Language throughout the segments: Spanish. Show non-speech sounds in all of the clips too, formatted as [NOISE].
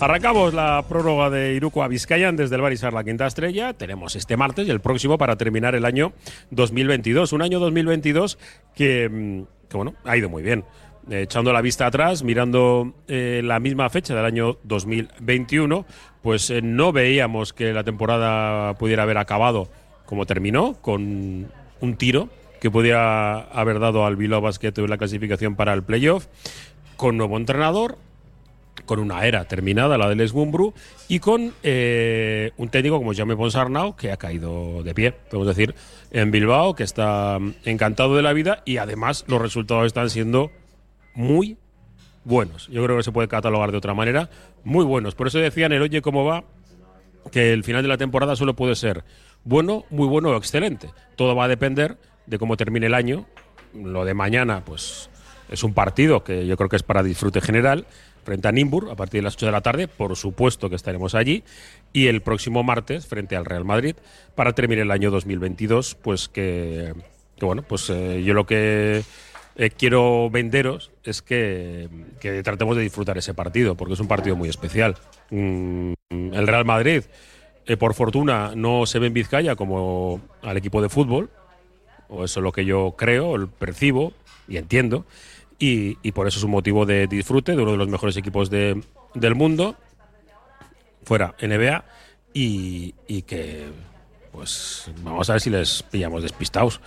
Arrancamos la prórroga de Iruko a Vizcayan desde el Barisar La Quinta Estrella. Tenemos este martes y el próximo para terminar el año 2022. Un año 2022 que, mm, que bueno, ha ido muy bien. Eh, echando la vista atrás, mirando eh, la misma fecha del año 2021, pues eh, no veíamos que la temporada pudiera haber acabado como terminó, con un tiro que podía haber dado al Bilbao Basket en la clasificación para el playoff, con nuevo entrenador, con una era terminada, la del Esgumbru, y con eh, un técnico como Jaume Ponsarnau, que ha caído de pie, podemos decir, en Bilbao, que está encantado de la vida y además los resultados están siendo muy buenos. Yo creo que se puede catalogar de otra manera, muy buenos. Por eso decían el Oye cómo va, que el final de la temporada solo puede ser bueno, muy bueno o excelente. Todo va a depender de cómo termine el año. Lo de mañana, pues es un partido que yo creo que es para disfrute general frente a Nimbur a partir de las 8 de la tarde, por supuesto que estaremos allí, y el próximo martes frente al Real Madrid para terminar el año 2022, pues que, bueno, pues eh, yo lo que eh, quiero venderos es que, que, tratemos de disfrutar ese partido, porque es un partido muy especial. Mm, el Real Madrid, eh, por fortuna, no se ve en Vizcaya como al equipo de fútbol, o eso es lo que yo creo, percibo y entiendo. Y, por eso es un motivo de disfrute de uno de los mejores equipos de, del mundo, fuera NBA, y, que, pues, vamos a ver si les pillamos despistados,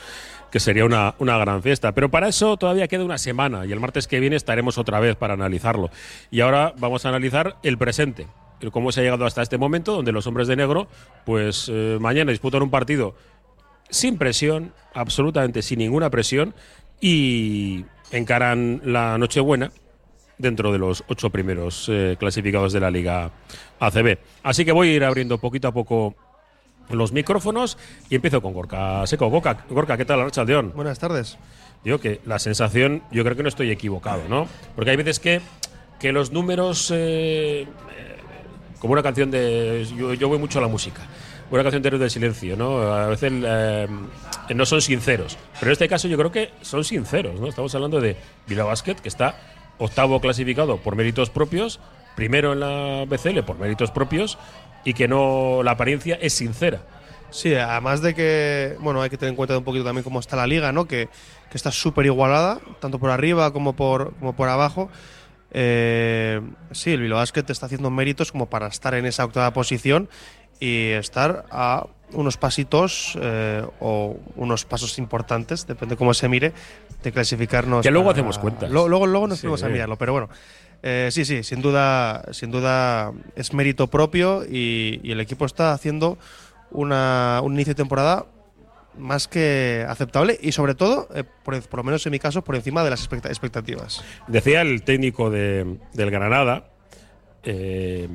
que sería una, una, gran fiesta. Pero para eso todavía queda una semana, y el martes que viene estaremos otra vez para analizarlo. Y ahora vamos a analizar el presente, cómo se ha llegado hasta este momento, donde los hombres de negro, pues, eh, mañana disputan un partido sin presión, absolutamente sin ninguna presión, y encaran la Nochebuena dentro de los ocho primeros eh, clasificados de la Liga ACB. Así que voy a ir abriendo poquito a poco los micrófonos y empiezo con Gorka Seco. Gorka, Gorka ¿qué tal, Archaldeón? Buenas tardes. Digo que la sensación, yo creo que no estoy equivocado, ¿no? Porque hay veces que, que los números, eh, como una canción de... Yo, yo voy mucho a la música una canción de Silencio, ¿no? A veces eh, no son sinceros. Pero en este caso yo creo que son sinceros, ¿no? Estamos hablando de Bilbao Basket, que está octavo clasificado por méritos propios, primero en la BCL por méritos propios, y que no la apariencia es sincera. Sí, además de que, bueno, hay que tener en cuenta un poquito también cómo está la liga, ¿no? Que, que está súper igualada, tanto por arriba como por, como por abajo. Eh, sí, el Bilbao Basket está haciendo méritos como para estar en esa octava posición y estar a unos pasitos eh, o unos pasos importantes, depende cómo se mire, de clasificarnos. Que luego hacemos cuentas. Lo, luego, luego nos sí, fuimos a mirarlo, pero bueno. Eh, sí, sí, sin duda, sin duda es mérito propio y, y el equipo está haciendo una, un inicio de temporada más que aceptable y sobre todo, eh, por, por, lo menos en mi caso, por encima de las expectativas. Decía el técnico de, del Granada, eh,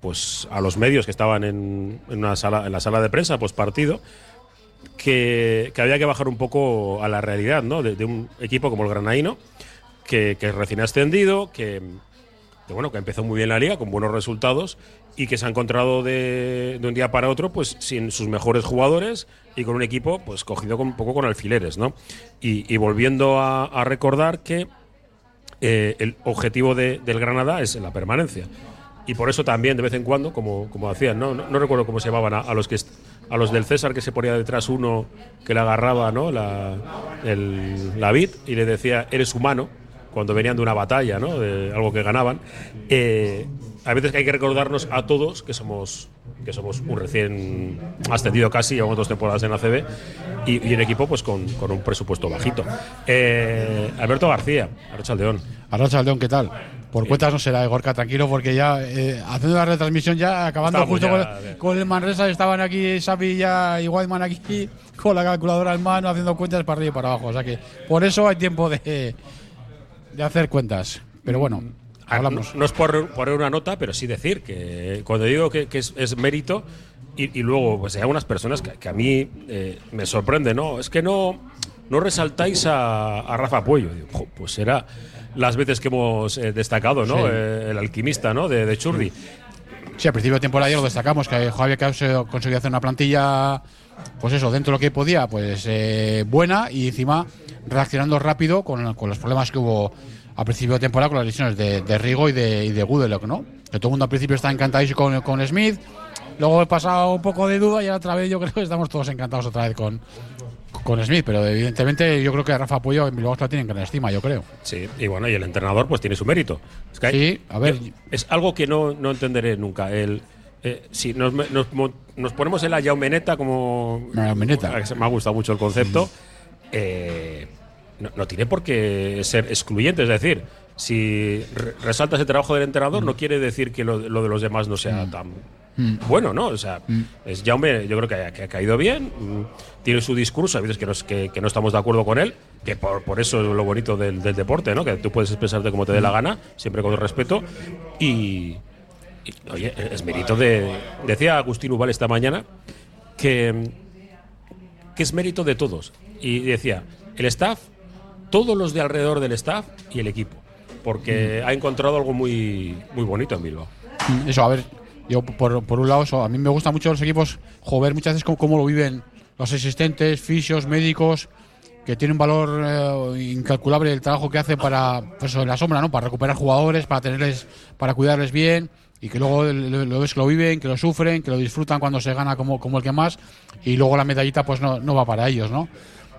pues a los medios que estaban en, una sala, en la sala de prensa, pues partido, que, que, había que bajar un poco a la realidad, ¿no? De, un equipo como el Granaíno, que, que recién ascendido, que, que, bueno, que empezó muy bien la liga, con buenos resultados, y que se ha encontrado de, un día para otro, pues sin sus mejores jugadores y con un equipo, pues cogido con, un poco con alfileres, ¿no? Y, volviendo a, a, recordar que eh, el objetivo de, del Granada es la permanencia y por eso también de vez en cuando, como, como hacían, ¿no? No, no recuerdo cómo se llamaban a, a, los que a los del César que se ponía detrás uno que le agarraba ¿no? la, el, la vid y le decía eres humano cuando venían de una batalla, ¿no? de algo que ganaban. Eh, a veces que hay que recordarnos a todos que somos que somos un recién ascendido casi, llevamos dos temporadas en ACB y, y un equipo pues con, con un presupuesto bajito. Eh, Alberto García, Arrachaldeón. Arrachaldeón, ¿qué tal? Por cuentas no será, Gorka, tranquilo, porque ya eh, haciendo la retransmisión ya, acabando Estamos justo ya, con, con, el Manresa, estaban aquí Xavi y Whiteman aquí con la calculadora en mano haciendo cuentas para arriba y para abajo. O sea que por eso hay tiempo de, de hacer cuentas. Pero bueno, hablamos. No, no es por poner una nota, pero sí decir que cuando digo que, que es, es, mérito y, y, luego pues hay algunas personas que, que a mí eh, me sorprende, ¿no? Es que no, no resaltáis a, a Rafa Puello. Digo, pues será las veces que hemos eh, destacado, ¿no? Sí. Eh, el alquimista, ¿no? De, de Churri. Sí, al principio de temporada ya lo destacamos, que Javier conseguido hacer una plantilla, pues eso, dentro de lo que podía, pues eh, buena y encima reaccionando rápido con, con, los problemas que hubo al principio de temporada con las lesiones de, de Rigo y de, y de ¿no? Que todo el mundo al principio está encantadísimo con, con Smith. Luego he pasado un poco de duda y otra vez yo creo que estamos todos encantados otra vez con, con Smith. Pero evidentemente yo creo que a Rafa Puyo en Bilbao la tienen gran estima, yo creo. Sí, y bueno, y el entrenador pues tiene su mérito. Es que hay- Sí, a ver. es algo que no, no entenderé nunca. El, eh, si nos, nos, nos ponemos en la Jaumeneta como. Que se- Me ha gustado mucho el concepto. eh, no, no tiene por qué ser excluyente. Es decir, si re- resaltas el trabajo del entrenador, no quiere decir que lo, lo de los demás no sea tan bueno, ¿no? O sea, es Jaume, yo creo que ha, que ha caído bien. mm, Tiene su discurso, a veces que, nos- que, que no estamos de acuerdo con él, que por, por eso es lo bonito del, del deporte, ¿no? Que tú puedes expresarte como te dé la gana, siempre con respeto. Y, y, oye, es mérito de. Decía Agustín Ubal esta mañana que, que es mérito de todos. Y decía, el staff, todos los de alrededor del staff y el equipo. Porque ha encontrado algo muy, muy bonito en Bilbao. Mm, Eso, a ver, yo por, por un lado, a mí me gustan mucho los equipos, joder, muchas veces cómo, cómo lo viven los asistentes, fisios, médicos, que tienen un valor eh, incalculable el trabajo que hacen para, pues en la sombra, ¿no? Para recuperar jugadores, para tenerles, para cuidarles bien, y que luego lo, lo ves que lo viven, que lo sufren, que lo disfrutan cuando se gana como, como el que más, y luego la medallita pues no, no va para ellos, ¿no?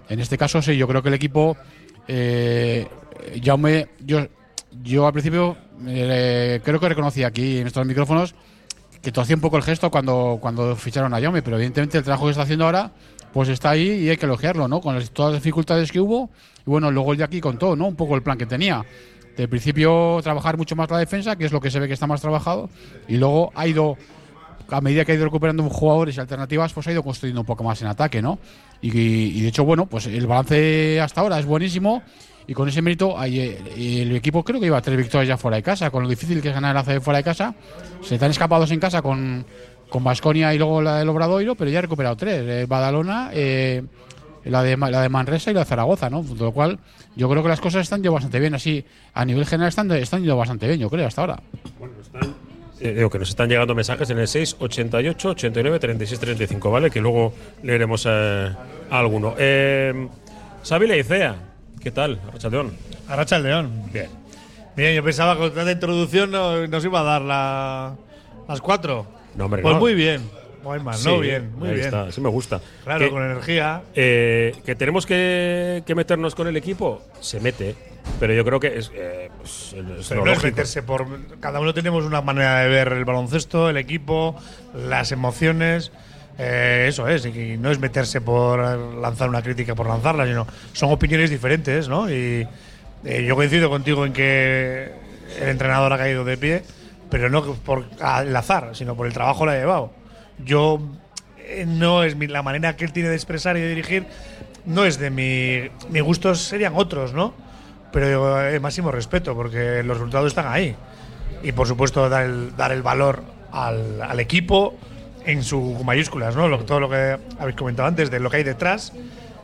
En este caso sí, yo creo que el equipo, eh, Jaume, yo, yo al principio eh, creo que reconocí aquí en estos micrófonos que hacía un poco el gesto cuando, cuando ficharon a Jaume, pero evidentemente el trabajo que está haciendo ahora pues está ahí y hay que elogiarlo, ¿no? Con las- todas las dificultades que hubo y bueno, luego el de aquí contó, ¿no? Un poco el plan que tenía. De principio trabajar mucho más la defensa, que es lo que se ve que está más trabajado, y luego ha ido a medida que ha ido recuperando jugadores y alternativas, pues ha ido construyendo un poco más en ataque, ¿no? Y, y de hecho, bueno, pues el balance hasta ahora es buenísimo y con ese mérito eh, el equipo creo que lleva tres victorias ya fuera de casa, con lo difícil que es ganar el ACB fuera de casa. Se te han escapado dos en casa con con Basconia y luego la del Obradoiro, pero ya ha recuperado tres, eh, Badalona, eh, la de la de Manresa y la de Zaragoza, ¿no? Con lo cual, yo creo que las cosas están yendo bastante bien, así a nivel general están, están yendo bastante bien, yo creo, hasta ahora. Eh, digo que nos están llegando mensajes en el 688 89 36 35, ¿vale? Que luego leeremos eh, alguno. Eh, Xavi Leicea, ¿qué tal? Arracha el León. Bien. Bien, yo pensaba que con tanta introducción no- nos iba a dar la- las cuatro. No, hombre, pues no. muy bien. Guayman, Sí, no bien, muy ahí bien. está, sí me gusta. Claro, Que- con energía. Eh, que tenemos que, que meternos con el equipo, se mete, pero yo creo que es, eh, pues, es Pero no es meterse por. Cada uno tenemos una manera de ver el baloncesto, el equipo, las emociones. Eh, eso es, y no es meterse por lanzar una crítica por lanzarla, sino son opiniones diferentes, ¿no? Y eh, yo coincido contigo en que el entrenador ha caído de pie, pero no por al azar, sino por el trabajo le ha llevado. Yo eh, no es mi- la manera que él tiene de expresar y de dirigir, no es de mi. Mis gustos serían otros, ¿no? Pero eh, máximo respeto, porque los resultados están ahí. Y por supuesto, dar el, dar el valor al, al equipo en sus mayúsculas, ¿no? Lo- todo lo que habéis comentado antes, de lo que hay detrás.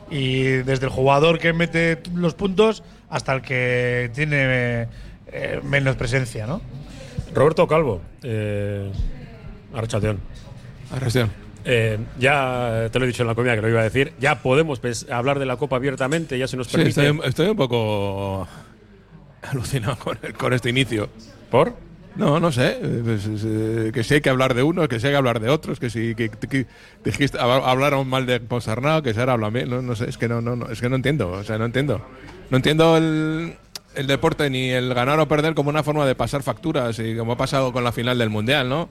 Y desde el jugador que mete los puntos hasta el que tiene eh, menos presencia, ¿no? Roberto Calvo, eh. Arrestión. Eh, ya te lo he dicho en la comida que lo iba a decir. Ya podemos pues, hablar de la Copa abiertamente, ya se nos Sí, permite. estoy, estoy un poco alucinado con, el- con este inicio. ¿Por? No, no sé. pues, eh, que si hay que hablar de unos, que si hay que hablar de otros, que si que, que dijiste, hab- hablaron mal de Ponsarnau, que se ahora habla bien. No, no sé, es que no, no, no, es que no entiendo. O sea, no entiendo. No entiendo el deporte ni el ganar o perder como una forma de pasar facturas y como ha pasado con la final del Mundial, ¿no?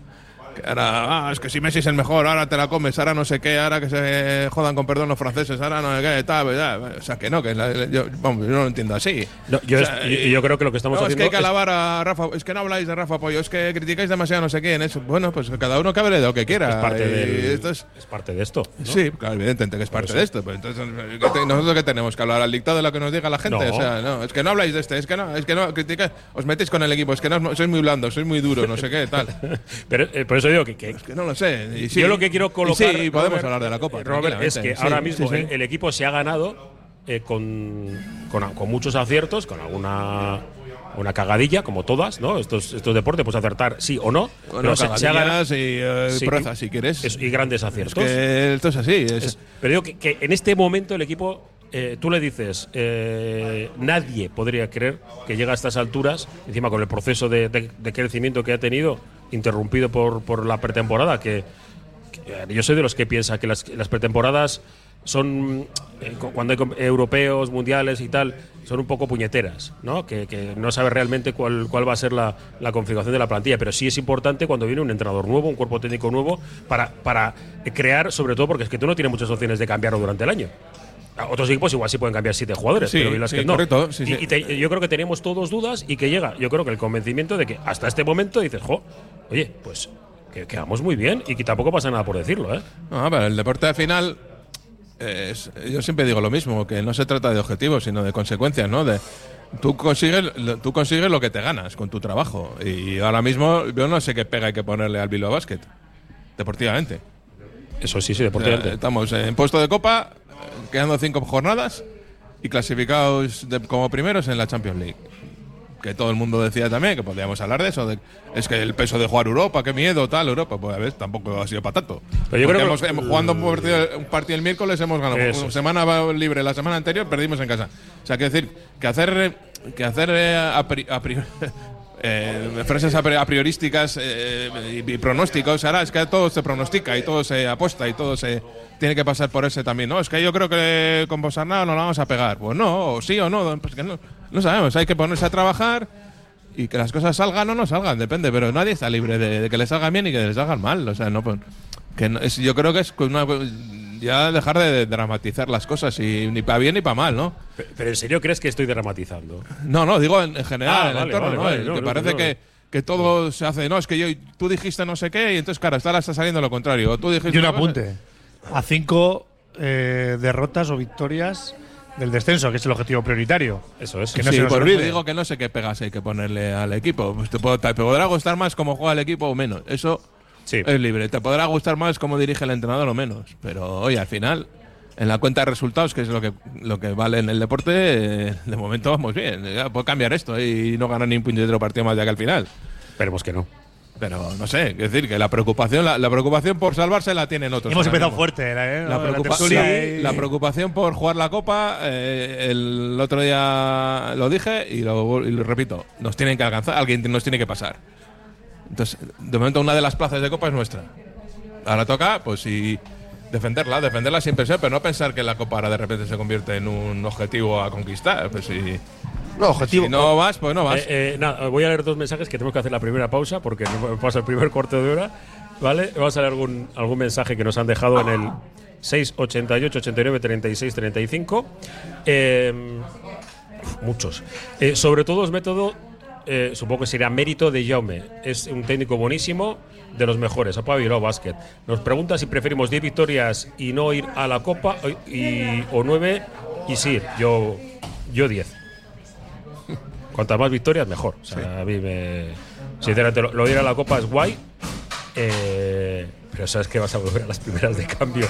Que ahora, ah, es que si Messi es el mejor, ahora te la comes, ahora no sé qué, ahora que se jodan con perdón los franceses, ahora no sé qué, tal, pues o sea, que no, que la- yo, vamos, yo no lo entiendo así. No, yo, O sea, es- y- y yo creo que lo que estamos no, es haciendo que hay que alabar a Rafa. Es que no habláis de Rafa Pollo, es que criticáis demasiado no sé quién. Eso. Bueno, pues cada uno que hable de lo que quiera. es, parte del- esto es- es parte de esto. ¿no? Sí, claro, evidentemente que es parte de esto. Pero entonces, ¿qué te- ¿nosotros qué tenemos? ¿Que hablar al dictado de lo que nos diga la gente? O sea, no, es que no habláis de este, es que no, es que no, criticáis, os metéis con el equipo, es que no, sois muy blandos, sois muy duros, no sé qué, tal. [LAUGHS] Pero eh, por eso digo que, que- Es que no lo sé. Sí, yo lo que quiero colocar. sí, podemos Robert, hablar de la Copa. Robert, es que ahora mismo. El, el equipo se ha ganado eh, con, con, con muchos aciertos, con alguna una cagadilla, como todas, ¿no? Estos, estos deportes, pues acertar sí o no. Bueno, se, se ha ganado. y eh, Sí, proezas, si quieres. y grandes es aciertos. que esto es así. es- Es- pero digo que, que en este momento el equipo eh, tú le dices, eh, nadie podría creer que llega a estas alturas, encima con el proceso de, de- de crecimiento que ha tenido, interrumpido por, por la pretemporada, que, que yo soy de los que piensa que las, las pretemporadas son, eh, cu- cuando hay europeos, mundiales y tal, son un poco puñeteras, ¿no? Que, que no sabes realmente cuál, cuál va a ser la, la configuración de la plantilla, pero sí es importante cuando viene un entrenador nuevo, un cuerpo técnico nuevo, para, para crear, sobre todo porque es que tú no tienes muchas opciones de cambiarlo durante el año. A Otros equipos igual sí pueden cambiar siete jugadores, Sí, pero Basket sí, no. correcto, sí, Y- y te- yo creo que teníamos todos dudas y que llega, yo creo que el convencimiento de que hasta este momento dices, jo, oye, pues que quedamos muy bien y que tampoco pasa nada por decirlo, ¿eh? No, pero el deporte al final. eh, es- yo siempre digo lo mismo, que no se trata de objetivos, sino de consecuencias, ¿no? De, tú, consigues, lo- tú consigues lo que te ganas con tu trabajo. Y ahora mismo yo no sé qué pega hay que ponerle al Bilbao Basket, deportivamente. Eso sí, sí, deportivamente. estamos en puesto de copa, quedando cinco jornadas y clasificados de- como primeros en la Champions League. Que todo el mundo decía también que podíamos hablar de eso. de- es que el peso de jugar Europa, qué miedo, tal, Europa. Pues a ver, tampoco ha sido para tanto. Pero yo creo hemos, que- hemos- jugando un partido, un partido el miércoles hemos ganado. Eso semana libre la semana anterior perdimos en casa. O sea, quiero decir que hacer, que hacer eh, a, pri- a priori- [LAUGHS] eh, frases a pri- priorísticas eh, y, y pronósticos. Ahora es que todo se pronostica y todo se apuesta y todo se tiene que pasar por ese también. No, es que yo creo que con Bosarnau no la vamos a pegar. Pues no, o sí o no, pues que no, no sabemos. Hay que ponerse a trabajar y que las cosas salgan o no salgan, depende. Pero nadie está libre de, de que le salgan bien y que les salgan mal. O sea, no, que no- es, yo creo que es una, ya dejar de dramatizar las cosas y ni para bien ni para mal, ¿no? Pe- Pero en serio crees que estoy dramatizando. No, no, digo en, en general, Ah, en el vale, entorno, vale, ¿no? vale, El no, que no, parece no. que, que todo se hace, no, es que yo, tú dijiste no sé qué y entonces, claro, está, está saliendo lo contrario. O tú dijiste Y un apunte. A cinco eh, derrotas o victorias del descenso, que es el objetivo prioritario. Eso es. Que no sí, se nos por eso olvide. digo que no sé qué pegas hay que ponerle al equipo. Te, puedo- te podrá gustar más cómo juega el equipo o menos. Eso Sí. es libre. Te podrá gustar más cómo dirige el entrenador o menos. Pero oye, al final, en la cuenta de resultados, que es lo que, lo que vale en el deporte, eh, de momento vamos bien. Ya puede cambiar esto y no ganar ni un puñetero partido más de aquí al final. Esperemos que no. Pero no sé, es decir, que la preocupación, la, la preocupación por salvarse la tienen otros. Hemos empezado mismo. fuerte, ¿eh? La, preocupa- la preocupación por jugar la copa, eh, el otro día lo dije y lo, y lo repito, nos tienen que alcanzar, alguien nos tiene que pasar. Entonces, de momento una de las plazas de copa es nuestra. Ahora toca, pues sí, defenderla, defenderla sin presión, pero no pensar que la copa ahora de repente se convierte en un objetivo a conquistar. Pues si, No, objetivo. si no vas, pues no vas. Eh, eh, nada, voy a leer dos mensajes que tenemos que hacer la primera pausa porque nos pasa el primer cuarto de hora. ¿Vale? Vamos a leer algún, algún mensaje que nos han dejado en el 688 89 36 35. Eh, muchos. Eh, sobre todo es método, eh, supongo que sería mérito de Jaume. Es un técnico buenísimo, de los mejores. Apa Bilbao Basket. Nos pregunta si preferimos 10 victorias y no ir a la Copa o- y, o 9 y sí, yo, yo 10. Cuantas más victorias, mejor. O sea, a mí me. Sinceramente, lo, lo de ir a la Copa es guay. eh, pero sabes que vas a volver a las primeras de cambio.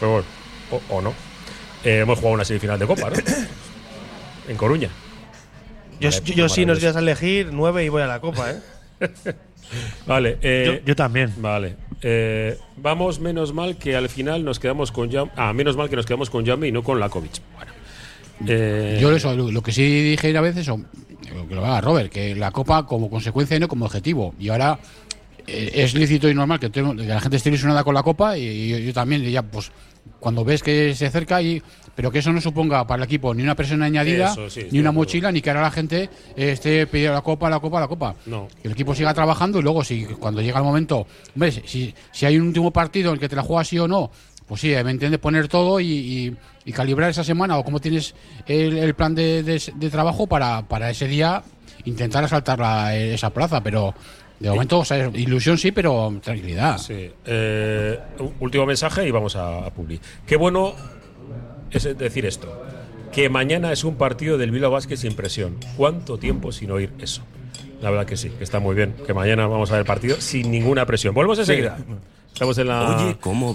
Pero bueno, o, o no. Eh, hemos jugado una semifinal de Copa, ¿no? [COUGHS] en Coruña. Yo, Vale, yo, yo sí nos días a elegir nueve y voy a la copa, ¿eh? [LAUGHS] Vale. eh, Yo, yo también. Vale. Eh, vamos, menos mal que al final nos quedamos con Jam. Ah, menos mal que nos quedamos con Jaume y no con Lakovic. Bueno. Eh, Yo eso, lo, lo que sí dije una vez eso, lo que lo haga Robert, que la Copa como consecuencia y no como objetivo. Y ahora eh, es lícito y normal que, tengo- que la gente esté ilusionada con la Copa y, y yo, yo también, y ya pues cuando ves que se acerca y pero que eso no suponga para el equipo ni una presión añadida, Eso, sí, estoy ni una mochila, ni que ahora la gente eh, esté pidiendo la Copa, la Copa, la Copa. No. Que el equipo siga trabajando y luego si cuando llega el momento, hombre, si, si hay un último partido en el que te la juegas sí o no, pues sí, me entiendes poner todo y, y- y calibrar esa semana o cómo tienes el, el plan de, de- de trabajo para, para ese día intentar asaltar la- esa plaza, pero de momento, o sea, ilusión sí, pero tranquilidad. Sí. Eh, último mensaje y vamos a, a Publi. Qué bueno es decir esto. Que mañana es un partido del Bilbao Basket sin presión. ¿Cuánto tiempo sin oír eso? La verdad que sí, que está muy bien. Que mañana vamos a ver partido sin ninguna presión. Volvemos enseguida. Estamos en la. Oye, ¿cómo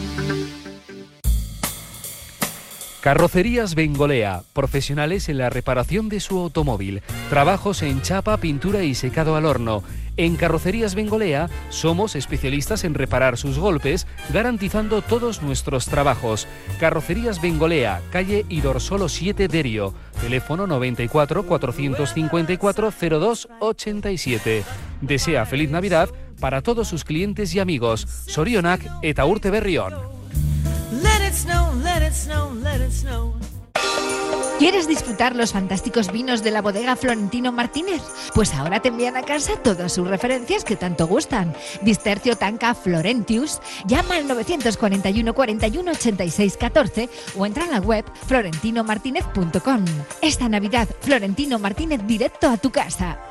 Carrocerías Bengolea, profesionales en la reparación de su automóvil. Trabajos en chapa, pintura y secado al horno. En Carrocerías Bengolea somos especialistas en reparar sus golpes, garantizando todos nuestros trabajos. Carrocerías Bengolea, calle Idorsolo 7 Derio, teléfono 94 454 02 87. Desea feliz Navidad para todos sus clientes y amigos. Sorionak eta Urte Berrión. It snow, let it snow, let it snow. ¿Quieres disfrutar los fantásticos vinos de la bodega Florentino Martínez? Pues ahora te envían a casa todas sus referencias que tanto gustan. Distercio Tanca Florentius, llama al 941 41 86 14 o entra en la web florentinomartinez.com. Esta Navidad, Florentino Martínez directo a tu casa.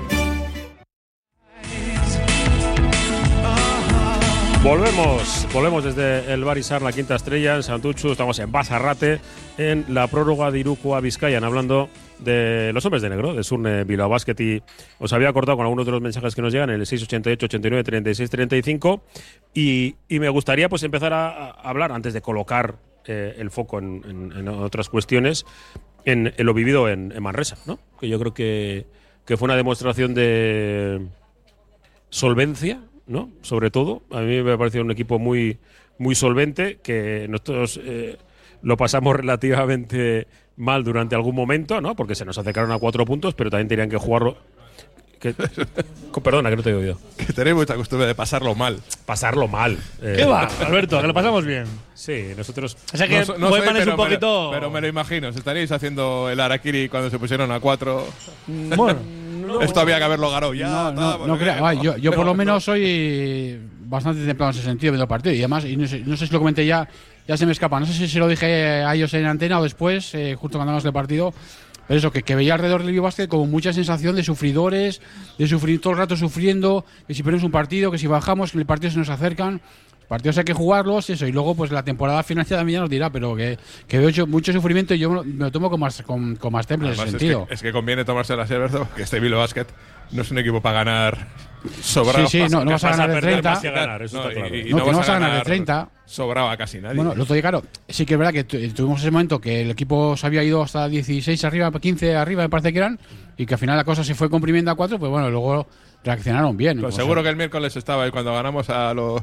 Volvemos, volvemos desde el Barisar, la quinta estrella en Santuchu. Estamos en Basarrate, en la prórroga de Iruko a hablando de los hombres de negro, de Surne Bilbao Basket. Y os había cortado con algunos de los mensajes que nos llegan en el 688, 89, 36, 35. Y, y me gustaría pues empezar a, hablar, antes de colocar eh, el foco en, otras cuestiones, en, lo vivido en, en Manresa, ¿no? Que yo creo que, que fue una demostración de solvencia, ¿no? Sobre todo, a mí me ha parecido un equipo muy, muy solvente, que nosotros eh, lo pasamos [LAUGHS] relativamente mal durante algún momento, ¿no? Porque se nos acercaron a cuatro puntos, pero también tenían que jugarlo. que- [LAUGHS] perdona, que no te he oído. Que tenemos esta costumbre de pasarlo mal. Pasarlo mal. eh. ¿Qué va, Alberto? Que lo pasamos bien. Sí, nosotros. O sea que No no soy, un pero me lo- poquito. Pero me lo imagino. ¿os estaríais haciendo el Arakiri cuando se pusieron a cuatro. Bueno, [LAUGHS] Esto había que haberlo ganado ya. No, tal, no, no creo. Yo, yo por lo No, menos soy bastante templado en ese sentido viendo el partido. Y además, y no, sé, no sé si lo comenté ya, ya se me escapa. No sé si se lo dije a ellos en antena o después, eh, justo cuando hablamos del partido. Pero eso, que, que veía alrededor del Basket como mucha sensación de sufridores, de sufrir todo el rato sufriendo, que si perdemos un partido, que si bajamos, que el partido se nos acercan. Partidos hay que jugarlos, eso, y luego pues la temporada final ya también ya nos dirá, pero que, que veo hecho- mucho sufrimiento y yo me lo, tomo con más, con, con más temple en ese es, sentido. que, es que conviene tomarse la Alberto, que este Bilbao Basket no es un equipo para ganar sobrado. Sí, sí, no, no vas a vas a ganar de perder 30. más que ganar, eso está claro. No, que no vas a ganar de 30. Sobraba casi nadie. Bueno, lo otro día, claro, sí que es verdad que tu- tuvimos ese momento que el equipo se había ido hasta 16 arriba, 15 arriba, me parece que eran, y que al final la cosa se fue comprimiendo a 4, pues bueno, luego reaccionaron bien. Pues seguro sea, que el miércoles estaba ahí cuando ganamos a los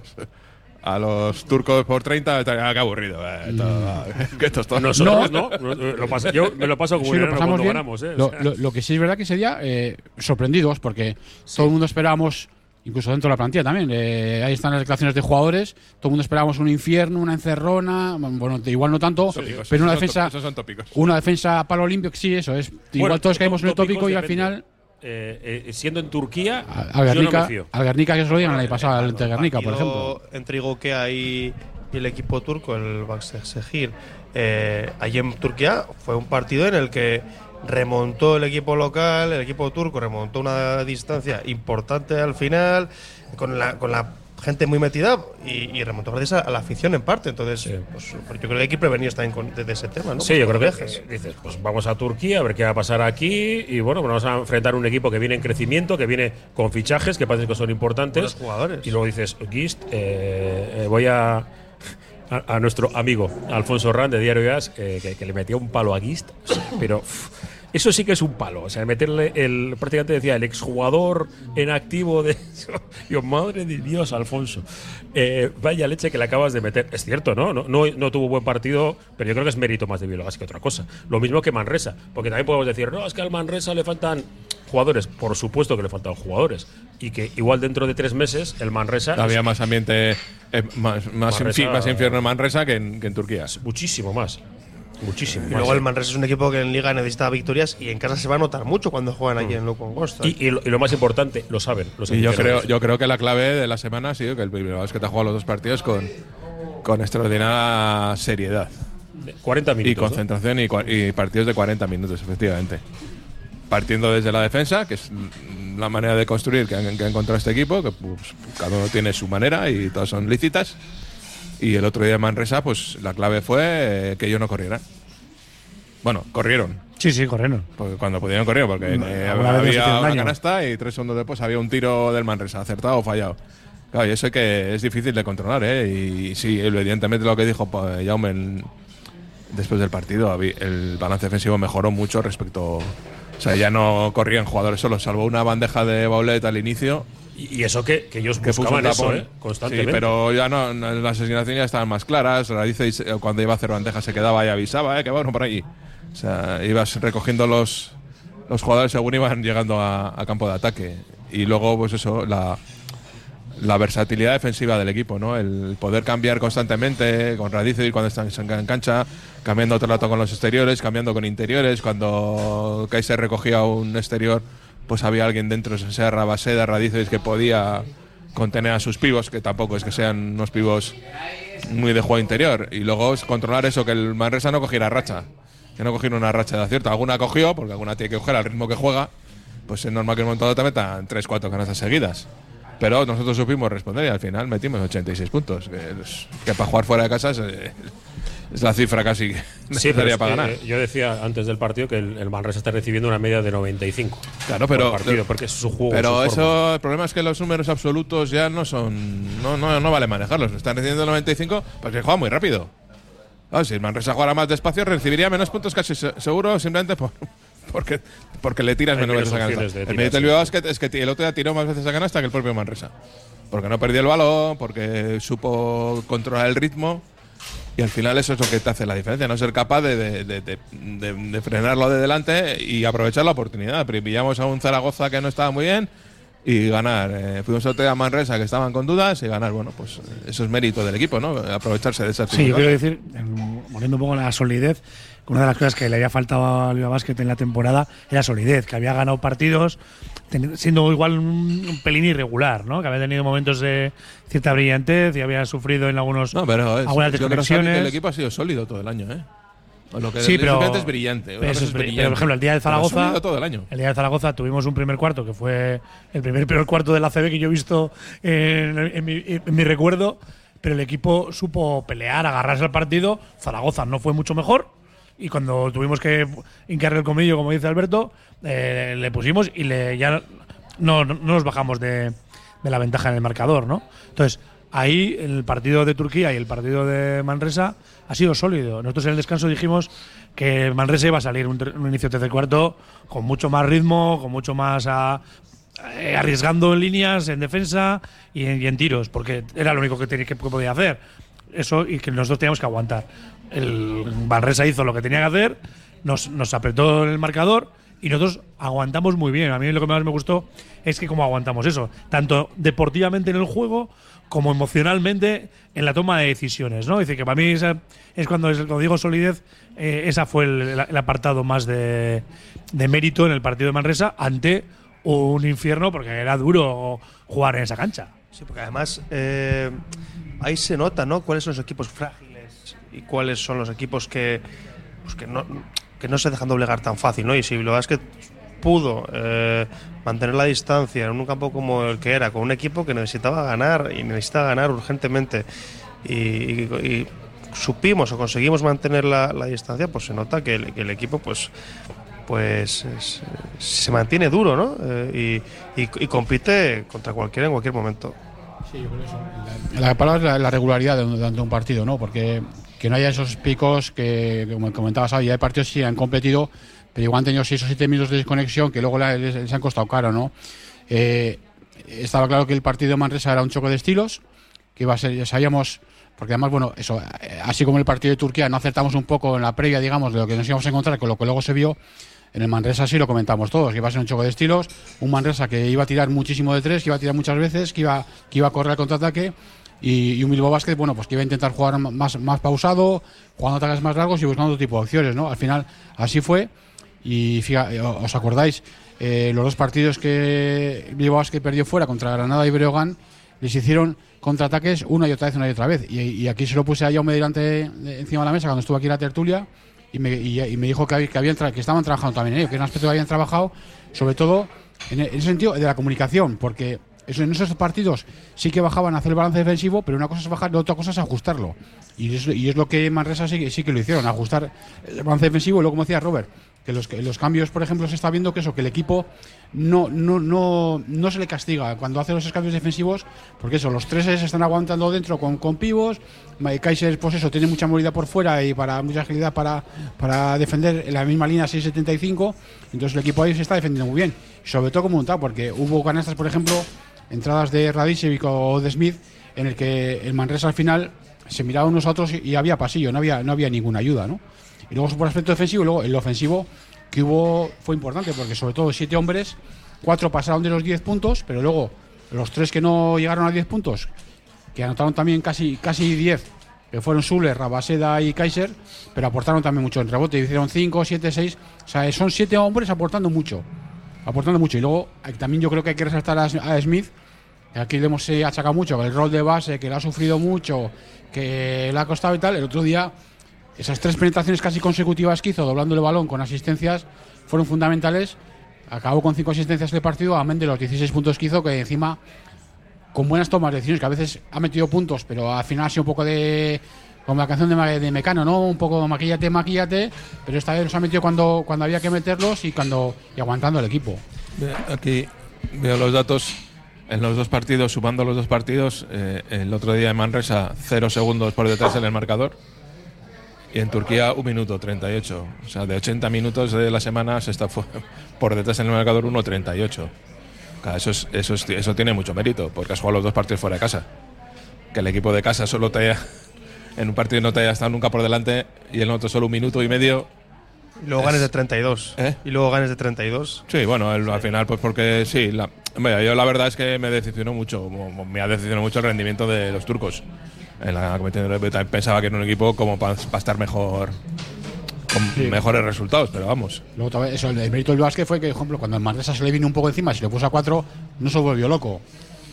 a los turcos por 30. ah, Qué aburrido. eh, todo, [LAUGHS] que esto es todo. Nosotros no. Lo paso- yo me lo paso como sí, un lo pasamos cuando bien. ganamos, ¿eh? O Lo, sea, lo- lo que sí es verdad que ese día, eh, sorprendidos, porque todo el mundo esperábamos, incluso dentro de la plantilla también, eh, ahí están las declaraciones de jugadores, todo el mundo esperábamos un infierno, una encerrona, bueno, igual no tanto, pero una defensa, son tópicos. una defensa para limpio, sí, eso es. Igual Bueno, todos caímos en el tópico y al final. Eh, eh, siendo en Turquía, Al yo no me Guernica, fío. al Guernica que se lo digan el año pasado, al Guernica, por partido ejemplo. Entre Igokea y, y el equipo turco, el Başakşehir, eh, allí en Turquía fue un partido en el que remontó el equipo local, el equipo turco remontó una distancia importante al final, con la, con la gente muy metida y, y remontó gracias a, la afición en parte. Entonces, pues, pues yo creo que hay que prevenir también con, de, de ese tema, ¿no? Sí, yo creo que eh, dices, pues vamos a Turquía a ver qué va a pasar aquí y bueno, pues vamos a enfrentar un equipo que viene en crecimiento, que viene con fichajes que parece que son importantes. Jugadores. Y luego dices, Gist, eh, eh, voy a, a, a nuestro amigo Alfonso Ran de Diario Gas, eh, que, que le metía un palo a Gist, pero eso sí que es un palo. O sea, meterle el, prácticamente decía, el exjugador en activo de eso. [LAUGHS] Yo, madre de Dios, Alfonso. Eh, vaya leche que le acabas de meter. Es cierto, ¿no? No, no, no tuvo buen partido, pero yo creo que es mérito más de Bielogás que otra cosa. Lo mismo que Manresa, porque también podemos decir, no, es que al Manresa le faltan jugadores. Por supuesto que le faltan jugadores. Y que igual dentro de tres meses el Manresa. Había más ambiente, eh, más, más, Manresa- infi- más infierno en Manresa que en, que en Turquía. Muchísimo más. Muchísimo Y luego el Manresa es un equipo que en Liga necesita victorias y en casa se va a notar mucho cuando juegan allí en Luco. Y, y lo, y lo más importante, lo saben. Los Y yo creo, yo creo que la clave de la semana ha sido que el Bilbao es que te ha jugado los dos partidos con, con extraordinaria seriedad. 40 Y minutos. ¿no? concentración y, cua- y partidos de 40 minutos, efectivamente. Partiendo desde la defensa, que es mm, la manera de construir que, han- que ha encontrado este equipo, que pues, cada uno tiene su manera y todas son lícitas. Y el otro día en Manresa, pues la clave fue eh, que ellos no corrieran. Bueno, corrieron. Sí, sí, corrieron. Porque cuando pudieron correr, porque eh, había una canasta y tres segundos después había un tiro del Manresa, acertado o fallado. Claro, y eso es que es difícil de controlar, ¿eh? Y sí, evidentemente lo que dijo pues, Jaume después del partido, el balance defensivo mejoró mucho respecto. O sea, ya no corrían jugadores solos, salvo una bandeja de Baulet al inicio. Y, y eso que, que ellos Que buscaban eso. ¿eh? Constantemente. Sí, pero ya no, no, las asignaciones ya estaban más claras. Radices, eh, cuando iba a hacer bandeja se quedaba y avisaba, eh, que bueno por allí. O sea, ibas recogiendo los, los jugadores según iban llegando a, a campo de ataque. Y luego, pues eso, la, la versatilidad defensiva del equipo, ¿no? El poder cambiar constantemente con Radice cuando están en cancha, cambiando otro rato con los exteriores, cambiando con interiores. Cuando Kaiser recogía un exterior, pues había alguien dentro, sea Rabaseda, Radices, que podía contener a sus pivos, que tampoco es que sean unos pivos muy de juego interior. Y luego controlar eso, que el Manresa no cogiera racha. Que no cogiera una racha de acierto. Alguna cogió, porque alguna tiene que coger al ritmo que juega. Pues es normal que momento dado te metan 3-4 canastas seguidas. Pero nosotros supimos responder y al final metimos 86 puntos. Que, es- que para jugar fuera de casa es la cifra casi Sí, [LAUGHS] necesaria es para que, ganar. eh, Yo decía antes del partido que el, el Manresa está recibiendo una media de 95. Claro, pero, por partido, porque es su juego. pero su eso, el problema es que los números absolutos ya no son. No, no, no vale manejarlos. Están recibiendo 95 porque juega muy rápido. Claro, si el Manresa jugara más despacio, recibiría menos puntos casi se- seguro simplemente por, [LAUGHS] porque, porque le tiras menos veces a de El mérito del. Bilbao Basket es que el otro día tiró más veces a canasta que el propio Manresa. Porque no perdió el balón, porque supo controlar el ritmo. Y al final eso es lo que te hace la diferencia, no ser capaz de, de- de- frenarlo de delante y aprovechar la oportunidad. Pillamos a un Zaragoza que no estaba muy bien y ganar. Eh, fuimos a Manresa que estaban con dudas y ganar. Bueno, pues eh, eso es mérito del equipo, ¿no? Aprovecharse de esas Sí, yo quiero decir, en- poniendo un poco la solidez, una de las cosas que le había faltado al Bilbao Basket en la temporada era solidez, que había ganado partidos siendo igual un, pelín irregular, ¿no? Que había tenido momentos de cierta brillantez y había sufrido en algunos No, pero es, algunas Xavi, que el desconexiones. equipo ha sido sólido todo el año, ¿eh? O Lo que Sí, pero- es brillante. eso es bri- brillante. pero, por ejemplo, el día de Zaragoza. todo el año. El día de Zaragoza tuvimos un primer cuarto que fue el primer peor cuarto de la CB que yo he visto en, en mi, en mi recuerdo. Pero el equipo supo pelear, agarrarse al partido. Zaragoza no fue mucho mejor. Y cuando tuvimos que hincarle el comillo, como dice Alberto, eh, le pusimos y le ya no, no nos bajamos de, la ventaja en el marcador, ¿no? Entonces, ahí el partido de Turquía y el partido de Manresa ha sido sólido. Nosotros en el descanso dijimos que Manresa iba a salir un, un inicio tercer cuarto con mucho más ritmo, con mucho más eh, arriesgando en líneas, en defensa y en, tiros, porque era lo único que, que podía hacer. Eso y que nosotros teníamos que aguantar. El Manresa hizo lo que tenía que hacer, nos, nos apretó el marcador y nosotros aguantamos muy bien. A mí lo que más me gustó es que cómo aguantamos eso, tanto deportivamente en el juego como emocionalmente en la toma de decisiones, ¿no? Dice que para mí es cuando, cuando digo solidez, eh, esa fue el, apartado más de, de mérito en el partido de Manresa ante un infierno porque era duro jugar en esa cancha. Sí, porque además eh, ahí se nota, ¿no? Cuáles son los equipos frágiles y cuáles son los equipos que, pues, que, no, que no se dejan doblegar tan fácil, ¿no? Y si lo es que pudo eh, mantener la distancia en un campo como el que era, con un equipo que necesitaba ganar y necesitaba ganar urgentemente, y, supimos o conseguimos mantener la, la distancia, pues se nota que el, equipo pues pues es- se mantiene duro, ¿no? Eh, y, y- compite contra cualquiera en cualquier momento. La palabra es la, la regularidad de un partido, ¿no? Porque que no haya esos picos que, como comentabas, había hay partidos sí han competido, pero igual han tenido 6 o 7 minutos de desconexión que luego les, les han costado caro, ¿no? Eh, estaba claro que el partido de Manresa era un choque de estilos, que iba a ser, ya sabíamos, porque además, bueno, eso, eh, así como el partido de Turquía, no acertamos un poco en la previa, digamos, de lo que nos íbamos a encontrar, con lo que luego se vio. En el Manresa sí lo comentamos todos, que iba a ser un choque de estilos, un Manresa que iba a tirar muchísimo de tres, que iba a tirar muchas veces, que iba, que iba a correr al contraataque, y, y un Bilbao Basket, bueno, pues que iba a intentar jugar más, más pausado, jugando ataques más largos y buscando otro tipo de opciones, ¿no? Al final así fue, y fíjate, os acordáis, eh, los dos partidos que Bilbao Basket perdió fuera contra Granada y Breogán, les hicieron contraataques una y otra vez, una y otra vez. Y, y aquí se lo puse a Jaume delante, de- encima de la mesa cuando estuvo aquí en la tertulia y me, y- y me dijo que, que, habían que estaban trabajando también en ello, que era un aspecto que habían trabajado, sobre todo en, e- en sentido de la comunicación, porque en esos partidos sí que bajaban a hacer el balance defensivo, pero una cosa es bajar y otra cosa es ajustarlo. Y es, y es lo que Manresa sí, sí que lo hicieron, ajustar el balance defensivo. Luego, como decía Robert, que los, los cambios, por ejemplo, se está viendo que eso, que el equipo no, no, no, no se le castiga cuando hace los cambios defensivos, porque eso, los tres se están aguantando dentro con, con pivos, Kaiser, pues eso, tiene mucha movilidad por fuera y para mucha agilidad para, para defender en la misma línea 6.75, entonces el equipo ahí se está defendiendo muy bien, sobre todo como montado, porque hubo canastas, por ejemplo, entradas de Radicevic o de Smith, en el que el Manresa al final se miraba unos a otros y, había pasillo, no había, no había ninguna ayuda, ¿no? Y luego por aspecto defensivo, luego el ofensivo que hubo fue importante porque sobre todo siete hombres, cuatro pasaron de los 10 puntos, pero luego los tres que no llegaron a 10 puntos, que anotaron también casi casi 10, que fueron Suler, Rabaseda y Kaiser, pero aportaron también mucho en rebote, hicieron 5, 7, 6, o sea, son siete hombres aportando mucho, aportando mucho. Y luego eh, también yo creo que hay que resaltar a, Smith, que aquí le hemos eh, achacado mucho, el rol de base, que le ha sufrido mucho, que le ha costado y tal. El otro día, esas tres penetraciones casi consecutivas que hizo, doblando el balón con asistencias, fueron fundamentales. Acabó con cinco asistencias el partido, amén de los 16 puntos que hizo, que encima, con buenas tomas de decisiones, que a veces ha metido puntos, pero al final ha sido un poco de. Como la canción de, de Mecano, ¿no? Un poco maquillate, maquillate, pero esta vez los ha metido cuando, cuando había que meterlos y cuando y aguantando el equipo. Aquí veo los datos en los dos partidos, sumando los dos partidos. eh, el otro día en Manresa, cero segundos por detrás en el marcador. Y en Turquía, un minuto 38. O sea, de 80 minutos de la semana se está [LAUGHS] por detrás en el marcador 1.38. Claro, eso, es, eso, es- eso tiene mucho mérito, porque has jugado los dos partidos fuera de casa. Que el equipo de casa solo te haya, en un partido no te haya estado nunca por delante y en el otro solo un minuto y medio. Y luego Es- ganes de 32. ¿Eh? Y luego ganes de 32. Sí, bueno, el- al final, pues porque sí. La, hombre, yo la verdad es que me decepcionó mucho, me ha decepcionado mucho el rendimiento de los turcos. En la competición pensaba que era un equipo como para estar mejor, con mejores resultados, pero vamos. Luego también, eso, el mérito del básquet fue que, por ejemplo, cuando el Manresa se le vino un poco encima, si le puso a cuatro, no se volvió loco.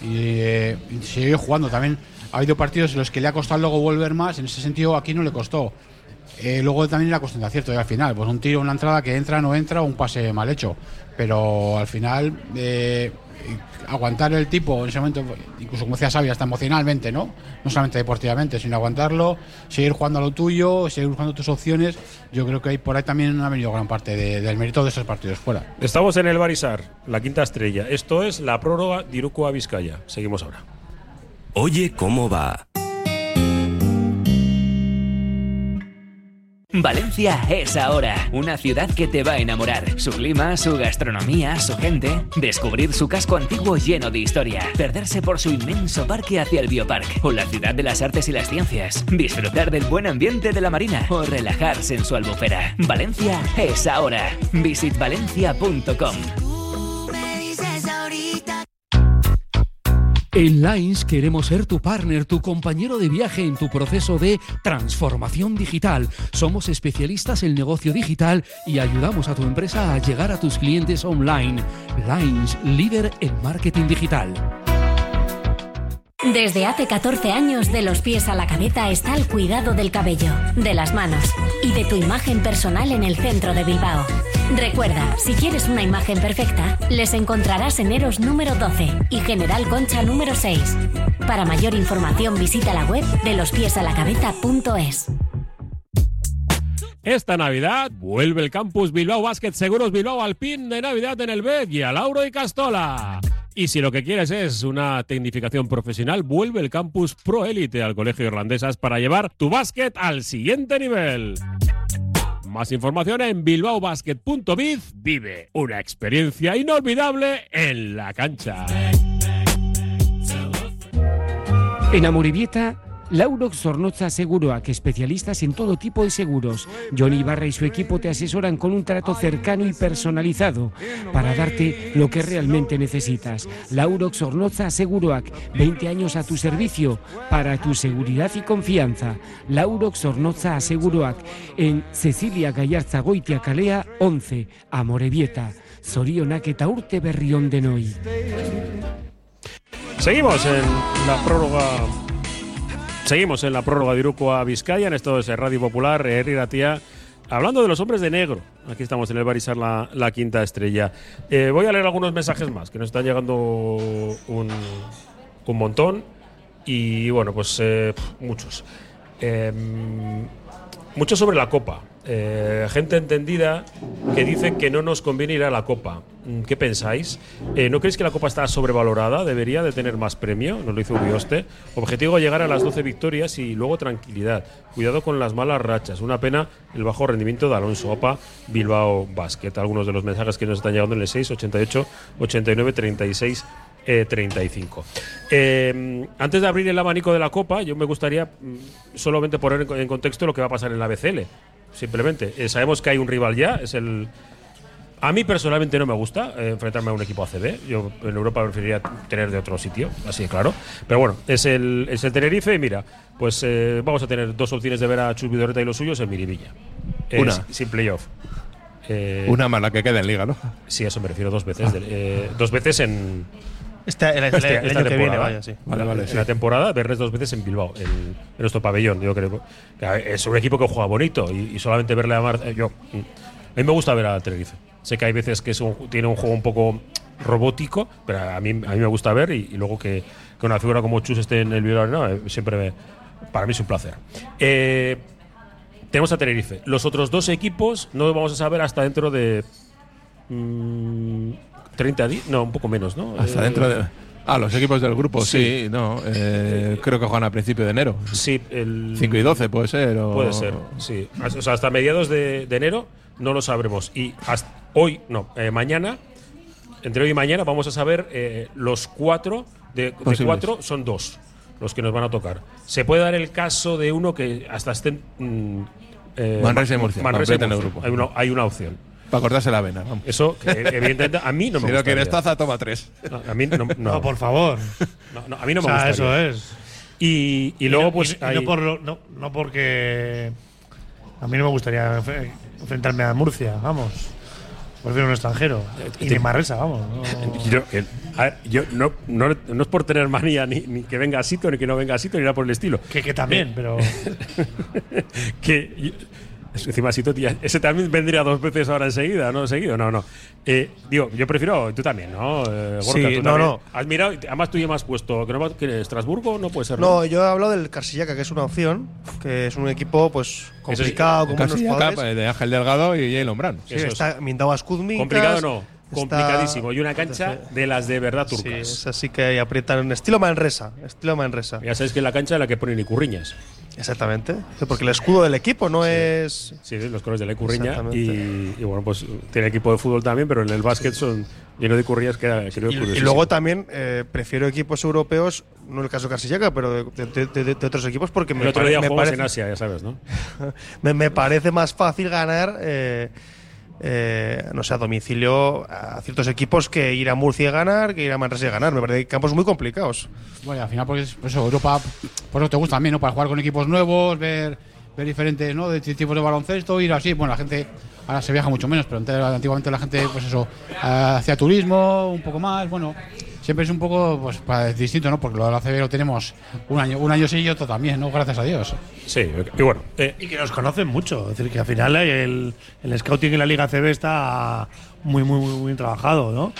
Y, eh, y siguió jugando. También ha habido partidos en los que le ha costado luego volver más. En ese sentido, aquí no le costó. Eh, luego también la cuestión de acierto y al final, pues un tiro, una entrada que entra, no entra, un pase mal hecho. Pero al final, eh, aguantar el tipo en ese momento, incluso como decía Xavi, hasta emocionalmente, ¿no? No solamente deportivamente, sino aguantarlo, seguir jugando a lo tuyo, seguir buscando tus opciones. Yo creo que por ahí también ha venido gran parte de- del mérito de esos partidos fuera. Estamos en el Barisar, la quinta estrella. Esto es la prórroga de Iruko a Vizcaya. Seguimos ahora. Oye, ¿cómo va? Valencia es ahora, una ciudad que te va a enamorar. Su clima, su gastronomía, su gente. Descubrir su casco antiguo lleno de historia. Perderse por su inmenso parque hacia el Biopark. O la ciudad de las artes y las ciencias. Disfrutar del buen ambiente de la marina. O relajarse en su albufera. Valencia es ahora. Visitvalencia.com. En Lines queremos ser tu partner, tu compañero de viaje en tu proceso de transformación digital. Somos especialistas en negocio digital y ayudamos a tu empresa a llegar a tus clientes online. Lines, líder en marketing digital. Desde hace 14 años, de los pies a la cabeza está el cuidado del cabello, de las manos y de tu imagen personal en el centro de Bilbao. Recuerda, si quieres una imagen perfecta, les encontrarás en Eros número 12 y General Concha número 6. Para mayor información visita la web de lospiesalacabeza.es. Esta Navidad vuelve el campus Bilbao Basket Seguros Bilbao al pin de Navidad en el BEC y a Lauro y Castola. Y si lo que quieres es una tecnificación profesional, vuelve el campus Pro Elite al Colegio Irlandesas para llevar tu básquet al siguiente nivel. Más información en bilbaobasket.biz. Vive una experiencia inolvidable en la cancha. En Amorebieta, Laurox Zornoza Seguroac, especialistas en todo tipo de seguros. Johnny Barra y su equipo te asesoran con un trato cercano y personalizado para darte lo que realmente necesitas. Laurox Zornoza Seguroac, 20 años a tu servicio para tu seguridad y confianza. Laurox Zornoza Seguroac en Cecilia Gallarza Goitia Calea 11, Amorebieta. Zorionak eta urte berrión de noi. Seguimos en la prórroga. Seguimos en la prórroga de Iruko a Vizcaya, en esto es Radio Popular, Herrera Tía. Hablando de los hombres de negro, aquí estamos en el Barisar la, la quinta estrella. Eh, voy a leer algunos mensajes más, que nos están llegando un, un montón. Y bueno, pues eh, muchos. Eh, mucho sobre la Copa. Eh, gente entendida que dice que no nos conviene ir a la Copa. Mm, ¿Qué pensáis? Eh, ¿No creéis que la Copa está sobrevalorada? ¿Debería de tener más premio? Nos lo hizo Urioste. Objetivo llegar a las 12 victorias y luego tranquilidad. Cuidado con las malas rachas. Una pena el bajo rendimiento de Alonso Opa, Bilbao Basket. Algunos de los mensajes que nos están llegando en el 6, 88, 89, 36 eh, 35. Eh, antes de abrir el abanico de la Copa, yo me gustaría mm, solamente poner en, contexto lo que va a pasar en la BCL. Simplemente, Eh, sabemos que hay un rival ya, es el. A mí personalmente no me gusta eh, enfrentarme a un equipo ACB. Yo en Europa preferiría tener de otro sitio, así de claro. Pero bueno, es el, es el Tenerife y mira, pues vamos a tener dos opciones de ver a Chus Vidoreta y los suyos en Miribilla. Una. sin- playoff. Eh, Una mala que queda en liga, ¿no? Sí, a eso me refiero dos veces. eh, dos veces en. Este- el- el- el año que temporada. viene, vaya, sí. Vale, vale, En sí. la temporada, verles dos veces en Bilbao, en, en nuestro pabellón. Yo creo que es un equipo que juega bonito y, y solamente verle a Mar. eh, yo, a mí me gusta ver a Tenerife. Sé que hay veces que es un- tiene un juego un poco robótico, pero a mí, a mí me gusta ver y, y luego que, que una figura como Chus esté en el Bilbao eh, siempre me- para mí es un placer. Eh, tenemos a Tenerife. Los otros dos equipos no lo vamos a saber hasta dentro de mm, 30 días, no, un poco menos, ¿no? Hasta Eh, dentro de. Ah, los equipos del grupo, sí, Sí. no. eh, creo que juegan a principio de enero. Sí, el 5 y 12 puede ser. O... Puede ser, sí. O sea, hasta mediados de, de enero no lo sabremos. Y hasta hoy, no, eh, mañana, entre hoy y mañana vamos a saber eh, los cuatro. De, cuatro son dos los que nos van a tocar. Se puede dar el caso de uno que hasta estén. mm, Manresa y Murcia, Manresa y Murcia. grupo. Hay una, hay una opción. Para cortarse la vena. Vamos. Eso, que evidentemente, a mí no [LAUGHS] me si no gustaría. quieres taza, toma tres. No, a mí no, no. No, por favor. No, no, a mí no me O sea, gustaría. eso es. Y, y luego, no- pues. y- y hay- no, por lo- no, no porque. A mí no me gustaría enf- enfrentarme a Murcia, vamos. Prefiero un extranjero. Y te- ni Marresa, vamos. no. [LAUGHS] Yo, que- a ver, yo no, no, no es por tener manía ni, ni que venga Sito, ni que no venga Sito, ni nada por el estilo. Que, que también, pero. [LAUGHS] que yo- es- encima Sito, tía, ese también vendría dos veces ahora enseguida, ¿no? Seguido, no, no. Eh, digo, yo prefiero, tú también, ¿no? Eh, Gorka, Sí, tú no, también. no. Has mirado, además tú ya me has puesto, que no, va- que Estrasburgo no puede ser. No, yo he hablado del Carsillaca, que es una opción, que es un equipo pues complicado, con buenos Casi jugadores. acá, de Ángel Delgado y Jay Lombrán. Sí, está Mindaugas Kuzmincas, Complicado no, complicadísimo. Y una cancha de las de verdad Sí, turcas. es así que aprietan. Estilo Manresa. Estilo Manresa. Ya sabes que es la cancha en la que ponen Icurriñas. Exactamente. Porque el escudo del equipo no es. Sí, los colores de la Icurriña. Y, y bueno, pues tiene equipo de fútbol también, pero en el básquet son lleno de Icurriñas que, creo Y, luego también eh, prefiero equipos europeos, no el caso pero de, de- de- de- otros equipos porque El me, otro día me parece, en Asia, ya sabes, ¿no? [LAUGHS] me, me parece más fácil ganar, eh, eh, no sé, a domicilio a ciertos equipos que ir a Murcia y ganar, que ir a Manresa y ganar. Me parece campos muy complicados. Bueno, al final, pues, pues eso, Europa, por eso te gusta también, ¿no? Para jugar con equipos nuevos, ver, ver diferentes, ¿no? De tipos de baloncesto, ir así. Bueno, la gente ahora se viaja mucho menos, pero antiguamente la gente, pues eso, hacía turismo un poco más. Bueno, siempre es un poco pues para- distinto, ¿no? Porque lo de la CB lo tenemos un año, un año sí y otro también, ¿no? Gracias a Dios. Sí, y bueno. eh, Y que nos conocen mucho. Es decir, que al final el, el scouting en la Liga CB está muy, muy, muy, muy bien trabajado, ¿no?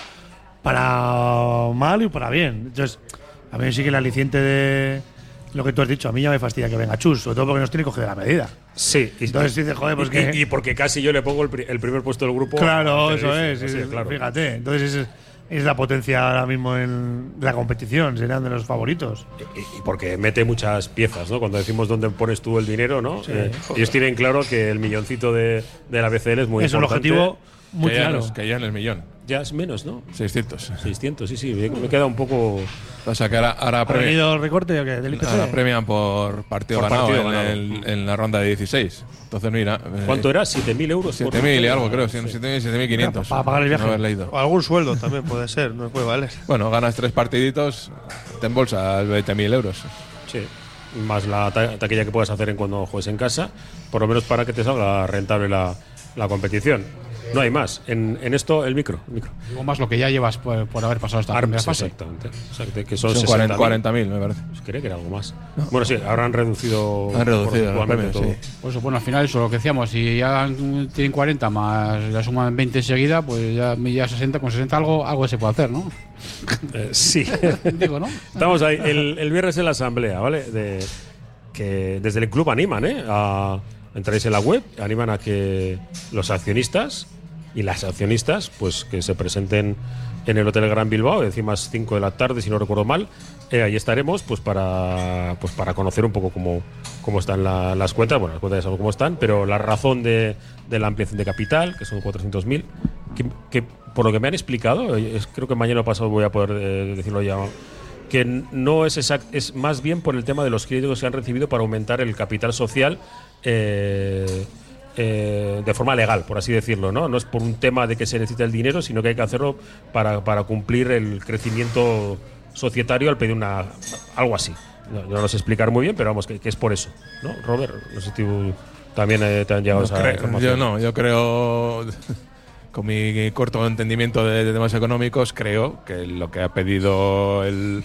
Para mal y para bien. Entonces, a mí sí que el aliciente de lo que tú has dicho, a mí ya me fastidia que venga Chus, sobre todo porque nos tiene cogido la medida. Sí, y, Entonces dices, joder, pues y, que. y- porque casi yo le pongo el, pri- el primer puesto del grupo. claro, eso es. Así, claro. Fíjate. Entonces, es, es la potencia ahora mismo en la competición, serán de los favoritos. Y porque mete muchas piezas, ¿no? Cuando decimos dónde pones tú el dinero, ¿no? Sí. Eh, ellos tienen claro que el milloncito de, de la BCL es muy Es un importante. objetivo muy que ya claro. no que ya no es millón. Ya es menos, ¿no? 600. 600, sí, sí. Me queda un poco. O sea que ahora, ahora, ¿Ha premian, venido el recorte o qué? ¿Del IPC? ahora premian por partido Por ganado, partido en, ganado. el- en la ronda de 16. Entonces no irá. eh, ¿Cuánto era? ¿7.000 euros? por 7.000 y algo, creo. Sí. 7.000, 7.500. Para pagar el viaje. No haber leído. O algún sueldo también puede ser, no puede valer. Bueno, ganas tres partiditos, te embolsas 20.000 euros. Sí. Más la ta- taquilla que puedas hacer en cuando juegues en casa, por lo menos para que te salga rentable la, la competición. No hay más. En, en esto, el micro. el micro. Digo más lo que ya llevas por, por haber pasado esta Armas, primera fase. exactamente. Exacto, que son, Son 60.000. 40 40.000, me parece. Pues creía que era algo más. Bueno, sí, habrán reducido. Han reducido porcentualmente premios, todo. sí. Pues bueno, al final eso, lo que decíamos, si ya tienen 40 más la suman 20 enseguida, pues ya, ya 60, con 60 algo, algo se puede hacer, ¿no? [LAUGHS] Eh, sí. [LAUGHS] Digo, ¿no? Estamos ahí. El, el viernes en la asamblea, ¿vale? De, que desde el club animan, ¿eh? A, entráis en la web, animan a que los accionistas y las accionistas, pues que se presenten en el Hotel Gran Bilbao, encima es 5 de la tarde, si no recuerdo mal. Eh, ahí estaremos, pues para, pues para conocer un poco cómo, cómo están la- las cuentas. Bueno, las cuentas ya sabemos cómo están, pero la razón de, de la ampliación de capital, que son 400.000, que, que por lo que me han explicado, eh, es- creo que mañana pasado voy a poder eh, decirlo ya que no es exact, es más bien por el tema de los créditos que han recibido para aumentar el capital social eh, eh, de forma legal, por así decirlo, ¿no? No es por un tema de que se necesita el dinero, sino que hay que hacerlo para, para cumplir el crecimiento societario al pedir una algo así. No, no lo sé explicar muy bien, pero vamos, que, que es por eso, ¿no? Robert, no sé si tú también eh, te han llegado No esa creo- información. yo no, yo creo, [LAUGHS] con mi corto entendimiento de, de temas económicos, creo que lo que ha pedido el-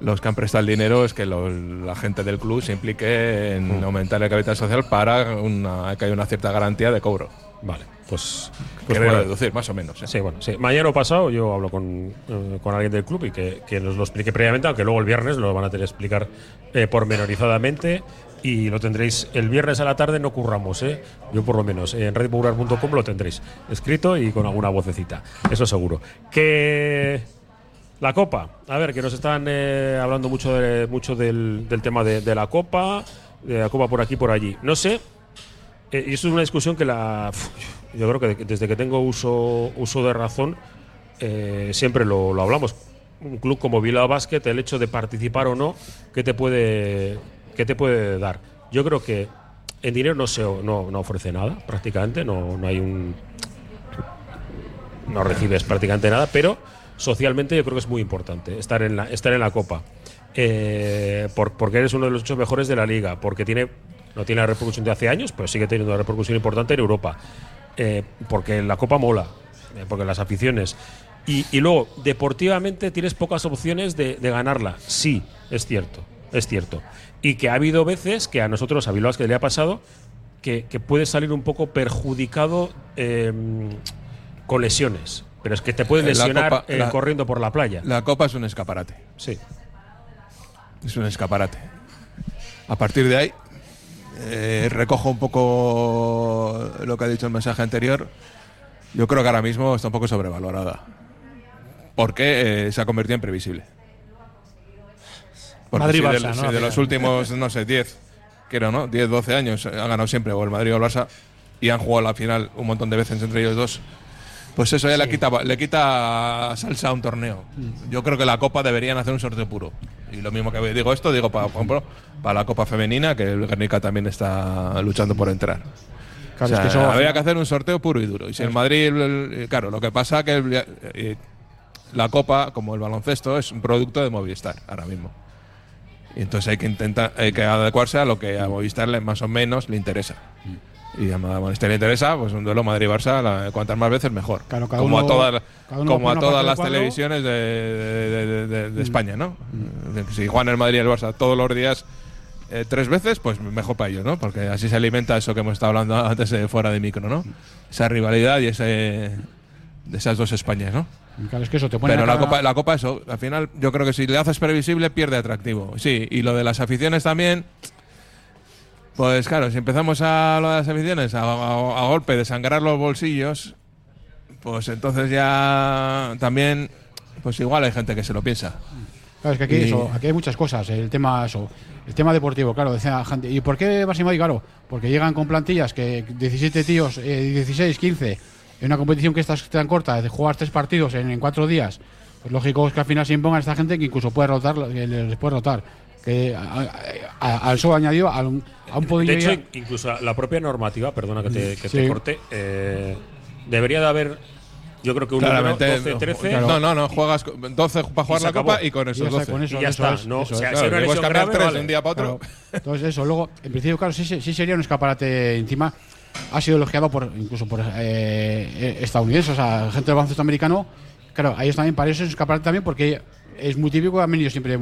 los que han prestado el dinero es que la gente del club se implique en aumentar el capital social para una, que haya una cierta garantía de cobro. Vale, pues, pues bueno. deducir, más o menos. ¿eh? Sí, bueno, sí. Mañana o pasado yo hablo con, eh, con alguien del club y que, que nos lo explique previamente, aunque luego el viernes lo van a tener que explicar eh, pormenorizadamente y lo tendréis el viernes a la tarde, no curramos, ¿eh? Yo por lo menos, en redpopular.com lo tendréis escrito y con alguna vocecita, eso seguro. Que la Copa, a ver, que nos están eh, hablando mucho, de- mucho del, tema de, la Copa, de la Copa por aquí por allí. No sé, eh, y eso es una discusión que la. Yo creo que de- desde que tengo uso, uso de razón, eh, siempre lo, lo hablamos. Un club como Bilbao Basket, el hecho de participar o no, ¿qué te puede, qué te puede dar? Yo creo que en dinero no, se, no, no ofrece nada, prácticamente, no, no hay un. No recibes prácticamente nada, pero socialmente yo creo que es muy importante estar en la, estar en la Copa. Eh, por- porque eres uno de los ocho mejores de la liga, porque tiene no tiene la repercusión de hace años, pero sigue teniendo una repercusión importante en Europa. Eh, porque la Copa mola, eh, porque las aficiones. Y, luego, deportivamente tienes pocas opciones de, ganarla. Sí, es cierto, es cierto. Y que ha habido veces que a nosotros, a Bilbao que le ha pasado, que, que puede salir un poco perjudicado eh, con lesiones. Pero es que te puedes Eh, lesionar Copa- eh, la- corriendo por la playa. La Copa es un escaparate. Sí. Es un escaparate. A partir de ahí, eh, recojo un poco lo que ha dicho el mensaje anterior. Yo creo que ahora mismo está un poco sobrevalorada. Porque eh, se ha convertido en previsible. Porque si de, Madrid-Barça, si ¿no? de los últimos, no sé, 10, quiero, ¿no? 10, 12 años eh, han ganado siempre o el Madrid o el Barça y han jugado la final un montón de veces entre ellos dos. Pues eso ya le, quita, le quita salsa a un torneo. Yo creo que la Copa deberían hacer un sorteo puro. Y lo mismo que digo esto, digo, para, por ejemplo, para la Copa Femenina, que el Guernica también está luchando por entrar. Claro, O sea, es que habría que hacer un sorteo puro y duro. Y si el Madrid, el- el- claro, lo que pasa que el- eh, la Copa, como el baloncesto, es un producto de Movistar ahora mismo. Y entonces hay que intentar, hay que adecuarse a lo que a Movistar más o menos le interesa. Y a Monasterio le interesa, pues un duelo Madrid-Barça, cuantas más veces mejor. Claro, como uno- a todas, como a todas las cuadro. televisiones de, de- de- de- Mm. España, ¿no? Que Si juegan el Madrid y el Barça todos los días eh, tres veces, pues mejor para ellos, ¿no? Porque así se alimenta eso que hemos estado hablando antes de fuera de micro, ¿no? Esa rivalidad y ese de esas dos Españas, ¿no? Claro, es que eso te pone Pero la la cara- copa, la copa, eso, al final yo creo que si le haces previsible pierde atractivo. Sí, y lo de las aficiones también. Pues claro, si empezamos a lo de las aficiones, a, a- a golpe de sangrar los bolsillos, pues entonces ya también, pues igual hay gente que se lo piensa. Claro, es que aquí, Y- eso, aquí hay muchas cosas. El tema, eso, el tema deportivo, claro, decía la gente. ¿Y por qué a Madrid? Claro, porque llegan con plantillas que 17 tíos, eh, 16, 15, en una competición que está tan corta, de jugar tres partidos en, en cuatro días. Pues lógico es que al final se imponga a esta gente que incluso puede rotar, les puede rotar. Que a- a- a- al eso añadido a un, a un De hecho, ya- incluso la propia normativa, perdona que te, que Sí. te corte, eh, debería de haber, yo creo que un Claramente, número 12, 13. no, no, no, juegas con 12 para jugar la acabó. copa y con esos Y ya está, 12. con eso, Y ya eso está, es, no, eso o sea, es. si Claro, que puedes cambiar grave, tres vale. de un día para otro. Claro. Entonces eso, luego, en principio, claro, sí, sí, sí sería un escaparate encima. Ha sido elogiado por incluso por eh, eh, estadounidenses, o sea, gente del baloncesto americano. Claro, a ellos también para eso es un escaparate también porque es muy típico, han venido siempre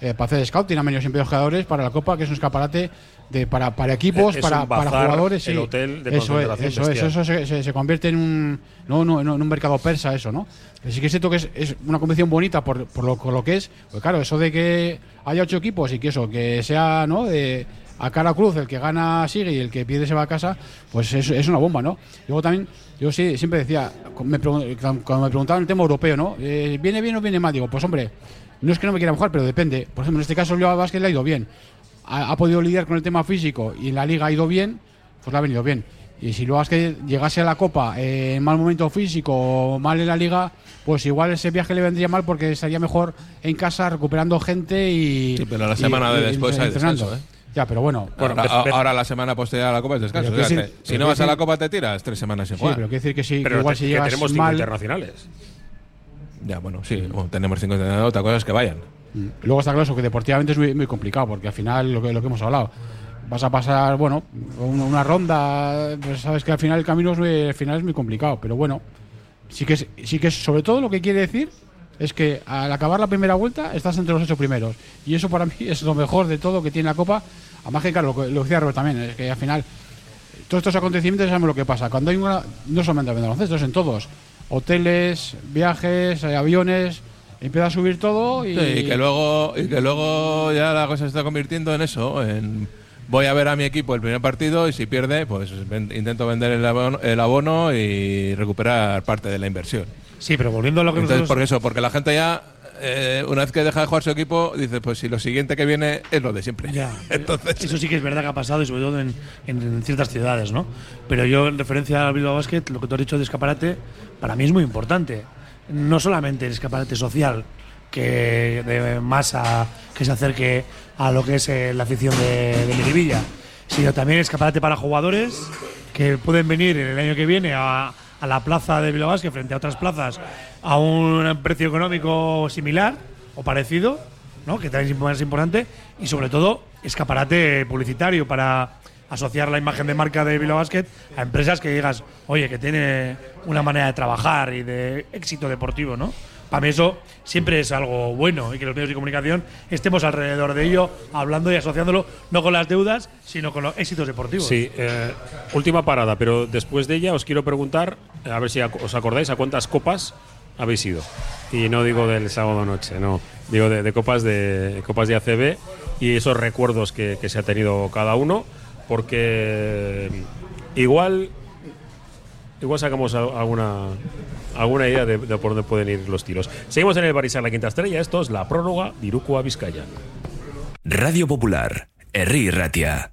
eh, para hacer scouting, han venido siempre los jugadores para la Copa, que es un escaparate de, para, para equipos, Es para, para jugadores. el sí. hotel de eso es, eso, es, eso se, se- se convierte en un, no, no, en un mercado persa, eso, ¿no? Pero sí que es cierto que es, es una competición bonita por, por, lo, por lo que es. Pues claro, eso de que haya ocho equipos y que eso, que sea, ¿no? De, a cara cruz, el que gana sigue y el que pierde se va a casa, pues es, es una bomba, ¿no? Luego también, yo sí, siempre decía, me cuando me preguntaban el tema europeo, ¿no? Eh, ¿Viene bien o viene mal? Digo, pues hombre, no es que no me quiera mojar, pero depende. Por ejemplo, en este caso, el Bilbao Basket le ha ido bien. Ha, ha podido lidiar con el tema físico y en la liga ha ido bien, pues le ha venido bien. Y si luego es que llegase a la Copa eh, en mal momento físico o mal en la liga, pues igual ese viaje le vendría mal porque estaría mejor en casa recuperando gente y. Sí, pero la y- semana de después hay descanso, ¿eh? Ya, pero bueno. ahora, pero- a- ahora la semana posterior a la copa es descanso. O sea, que decir- si no vas a quiero la decir- copa te tiras tres semanas sin Sí, jugar. pero quiero decir que sí, que Pero igual te- si que llegas tenemos cinco mal. internacionales. Ya, bueno, sí, bueno, tenemos cinco entrenadores, otra cosa es que vayan. Luego está claro eso, que deportivamente es muy, muy complicado, porque al final lo que, lo que hemos hablado, vas a pasar, bueno, una, una ronda, pues sabes que al final el camino es muy, al final es muy complicado, pero bueno, sí que, es, sí que es, sobre todo lo que quiere decir es que al acabar la primera vuelta estás entre los ocho primeros, y eso para [LAUGHS] mí es lo mejor de todo que tiene la Copa, además que claro, lo, decía Robert también, es que al final todos estos acontecimientos sabemos lo que pasa. Cuando hay una, no solamente en baloncesto, es en todos. Hoteles, viajes, eh, aviones, empieza a subir todo y, y que luego y que luego ya la cosa se está convirtiendo en eso, en voy a ver a mi equipo el primer partido y si pierde, pues intento vender el abono, el abono y recuperar parte de la inversión. Sí, pero volviendo a lo que Entonces, nosotros- por eso, porque la gente ya eh, una vez que deja de jugar su equipo, dice, pues si lo siguiente que viene es lo de siempre. Ya. [LAUGHS] Entonces, Eso sí que es verdad que ha pasado y sobre todo en, en- en ciertas ciudades, ¿no? Pero yo en referencia al Bilbao Basket, lo que tú has dicho de escaparate, para mí es muy importante. No solamente el escaparate social, que de masa que se acerque a lo que es eh, la afición de, de Miribilla, sino también escaparate para jugadores que pueden venir el año que viene a, a la plaza de Bilbao frente a otras plazas a un precio económico similar o parecido, ¿no? que también es importante, y sobre todo escaparate publicitario para asociar la imagen de marca de Bilbao Basket a empresas que digas, oye, que tiene una manera de trabajar y de éxito deportivo, ¿no? Para mí eso siempre es algo bueno y que los medios de comunicación estemos alrededor de ello, hablando y asociándolo no con las deudas, sino con los éxitos deportivos. Sí, eh, última parada, pero después de ella os quiero preguntar, a ver si os acordáis a cuántas copas habéis ido. Y no digo del sábado noche, no. Digo de, copas de copas de ACB y esos recuerdos que, que se ha tenido cada uno, porque igual igual sacamos alguna alguna idea de, por dónde pueden ir los tiros. Seguimos en el Barisar La Quinta Estrella. Esto es la prórroga de Iruko a Vizcaya. Radio Popular, Herri Ratia.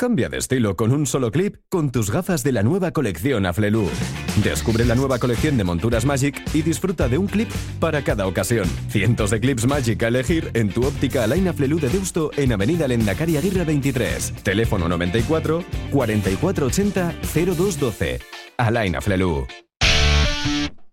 Cambia de estilo con un solo clip con tus gafas de la nueva colección Aflelu. Descubre la nueva colección de monturas Magic y disfruta de un clip para cada ocasión. Cientos de clips Magic a elegir en tu óptica Alain Aflelu de Deusto en Avenida Lendakari Aguirre 23. Teléfono 94 4480 0212. Alain Aflelu.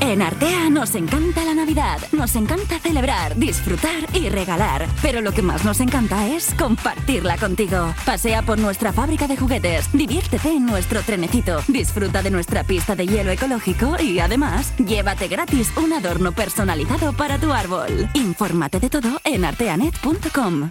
En Artea nos encanta la Navidad, nos encanta celebrar, disfrutar y regalar. Pero lo que más nos encanta es compartirla contigo. Pasea por nuestra fábrica de juguetes, diviértete en nuestro trenecito, disfruta de nuestra pista de hielo ecológico y además, llévate gratis un adorno personalizado para tu árbol. Infórmate de todo en arteanet.com.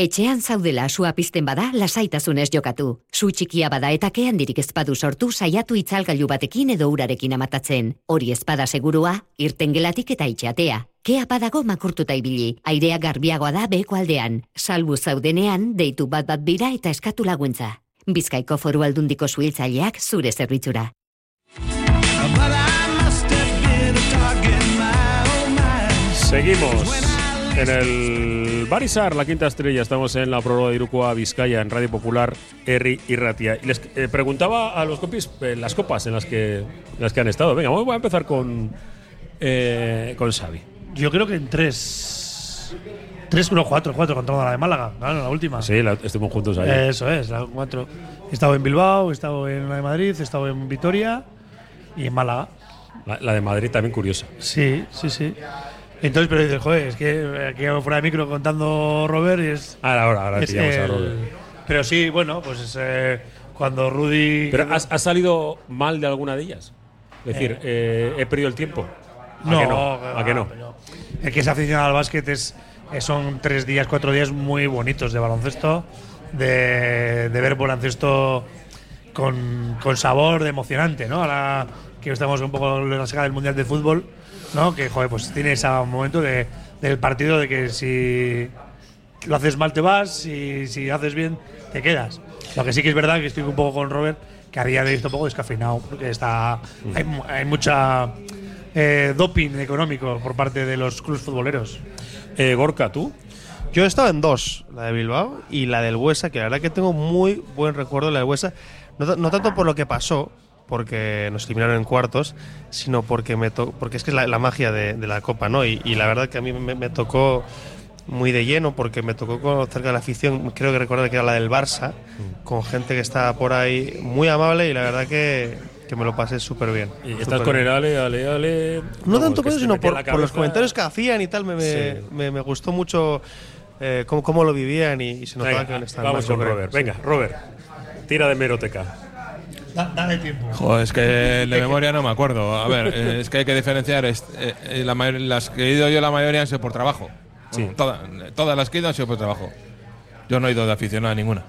Etxean zaudela sua pizten bada, lasaitasunez jokatu. Su txikia bada eta ke handirik ezpadu sortu saiatu itzalgailu batekin edo urarekin amatatzen. Hori ezpada segurua, irten gelatik eta itxatea. Kea badago makurtuta ibili, airea garbiagoa da beko aldean. Salbu zaudenean, deitu bat bat bira eta eskatu laguntza. Bizkaiko foru aldundiko suhiltzaileak zure zerbitzura. Seguimos en el Barisar, la quinta estrella. Estamos en la prórroga de Irukoa Vizcaya, en Radio Popular, Erri y Ratia. Y les eh, preguntaba a los compis eh, las copas en las, que, en las que han estado. Venga, voy a empezar con, eh, con Xavi. Yo creo que en tres. 3, 1, 4, 4 contra la de Málaga, claro, la última. Sí, la, estuvimos juntos ahí. Eso es, la 4. He estado en Bilbao, he estado en la de Madrid, he estado en Vitoria y en Málaga. La, la de Madrid también curiosa. Sí, sí, sí. Entonces, pero dices, joder, es que aquí fuera de micro contando Robert y es. Ahora, ahora, ahora es pillamos a el- Robert. Pero sí, bueno, pues es, eh, cuando Rudy. ¿Pero has, has salido mal de alguna de ellas? Es decir, eh, he perdido el tiempo. ¿A No, que no? ¿A que no? El que es aficionado al básquet es, eh, son tres días, cuatro días muy bonitos de baloncesto, de, de ver baloncesto con, con sabor, de emocionante, ¿no? Ahora que estamos un poco en la saga del Mundial de Fútbol, ¿no? Que, joder, pues tiene ese momento de, del partido de que si lo haces mal te vas y si haces bien te quedas. Lo que sí que es verdad que estoy un poco con Robert, que a día de hoy está un poco descafeinado, porque está hay, mu- hay mucha eh, doping económico por parte de los clubes futboleros. Eh, Gorka, ¿tú? Yo he estado en dos, la de Bilbao y la del Huesa, que la verdad que tengo muy buen recuerdo de la del Huesa. No tanto por lo que pasó, porque nos eliminaron en cuartos, sino porque me to- porque es que es la, la magia de, de la Copa, ¿no? Y, y la verdad que a mí me, me tocó muy de lleno, porque me tocó con- cerca de la afición, creo que recordar que era la del Barça, con gente que estaba por ahí muy amable y la verdad que, que me lo pasé súper bien. Y estás con bien. el Ale, Ale, Ale. No Vamos, tanto por eso, sino por, por los comentarios que hacían y tal. Me, me, Sí. me- me gustó mucho eh, cómo, cómo lo vivían y, y se notaba Venga, que estaban vamos con Robert. sí. Venga, Robert, tira de meroteca. Dale tiempo. Joder, es que de memoria no me acuerdo. A ver, eh, es que hay que diferenciar. es- eh, eh, la las que he ido yo, la mayoría han sido por trabajo. Sí. Bueno, todas, todas las que he ido han sido por trabajo. Yo no he ido de aficionado a ninguna.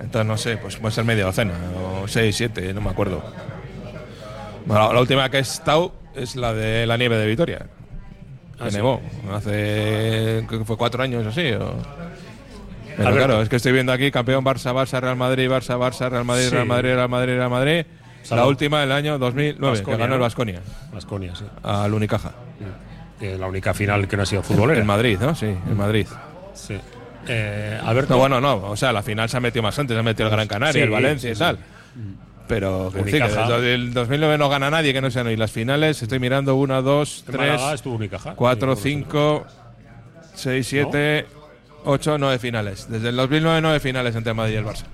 Entonces, no sé, pues puede ser media docena, o seis, siete, no me acuerdo. Bueno, la, última que he estado es la de la nieve de Vitoria. Que Ah, sí. nevó hace, creo que fue cuatro años o así. o- Pero claro, es que estoy viendo aquí campeón Barça, Barça, Real Madrid, Barça, Barça, Real Madrid, Sí. Real Madrid, Real Madrid, Real Madrid. Salud. La última del año 2009, Baskonia, que ganó el. Vasconia Vasconia, sí. al Unicaja. Es la única final que no ha sido futbolera. En Madrid, ¿no? Sí, en Madrid. Sí. Eh, Alberto. No, bueno, no. O sea, la final se ha metido más antes, se ha metido el Gran Canaria, Sí, el Valencia sí, y sí. tal. Pero que, desde el 2009 no gana nadie que no sean hoy las finales. Estoy mirando una, dos, En tres, Málaga estuvo Unicaja. Cuatro, Sí, cinco, seis, siete, ocho, nueve finales. Desde el 2009 nueve finales entre Madrid y el Barça.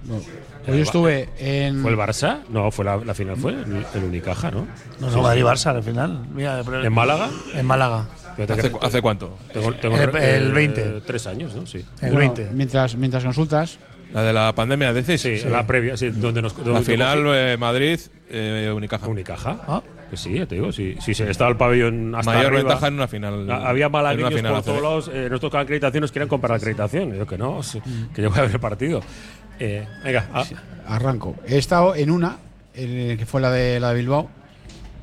Pues yo estuve en. ¿Fue el Barça? No, fue la, la final fue el, el Unicaja, ¿no? No, Sí, no, Madrid sí. Barça al final. Mira, pero- ¿En Málaga? En Málaga. ¿Hace, creo- hace cuánto? Tengo, tengo El- eh, el 20. Tres años, ¿no? Sí. El Bueno, 20. Mientras, mientras consultas, La de la pandemia, decís. Sí, la previa, sí, donde nos. La donde final, cogí- eh, Madrid, eh, Unicaja. Unicaja. Que sí, ya te digo, sí, sí, se estaba el pabellón hasta Mayor arriba. ventaja en una final. Había malagueños final por todos lados. Eh, nos tocaban acreditaciones, querían comprar acreditación. Yo que no, sí, que yo voy a ver el partido. Eh, venga, ah, Arranco. He estado en una, en- que fue la de la de Bilbao.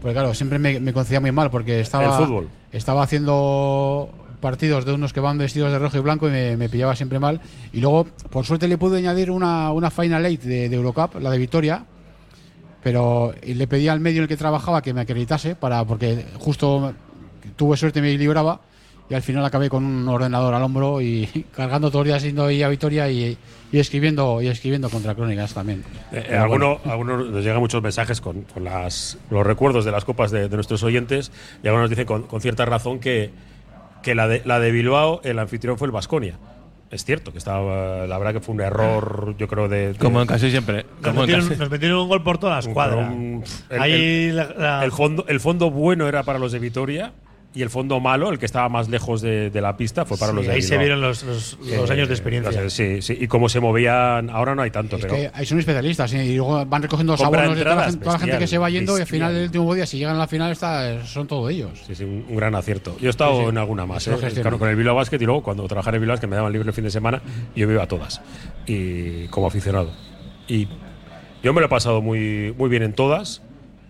Porque claro, siempre me, me concedía muy mal porque estaba. El fútbol. Estaba haciendo partidos de unos que van vestidos de rojo y blanco y me, me pillaba siempre mal. Y luego, por suerte, le pude añadir una, una Final Eight de, de Eurocup, la de Vitoria. Pero le pedí al medio en el que trabajaba que me acreditase, para, porque justo tuve suerte me libraba. Y al final acabé con un ordenador al hombro y [LAUGHS] cargando todos los días yendo ahí a Vitoria y, y escribiendo y escribiendo contra crónicas también. Eh, Pero alguno- bueno. algunos nos llegan muchos mensajes con, con las, los recuerdos de las copas de, de nuestros oyentes y algunos dicen con, con cierta razón que, que la, de, la de Bilbao, el anfitrión fue el Vasconia. Es cierto que estaba, la verdad que fue un error, yo creo, de. de- Como en casi siempre. Nos metieron, casi. nos metieron un gol por toda la escuadra. un- el- Ahí el- la- la- el fondo, el fondo bueno era para los de Vitoria y el fondo malo, el que estaba más lejos de, de la pista, fue para Sí, los de ahí se Bilbao. vieron los- los- los años de experiencia. Sí, sí, y cómo se movían, ahora no hay tanto, Es pero. que ahí son especialistas ¿eh? y luego van recogiendo los abonos de toda la, gente, toda la gente que bestial, se va yendo y al bestial. final del último día, si llegan a la final, está, son todos ellos. Sí, sí, un, un gran acierto. Yo he estado Sí, sí. en alguna más, ¿eh? Claro, con el Bilbao Basket y luego cuando trabajaba en el Bilbao Basket me daban libre el fin de semana, yo me iba a todas. Y como aficionado. Y yo me lo he pasado muy, muy bien en todas.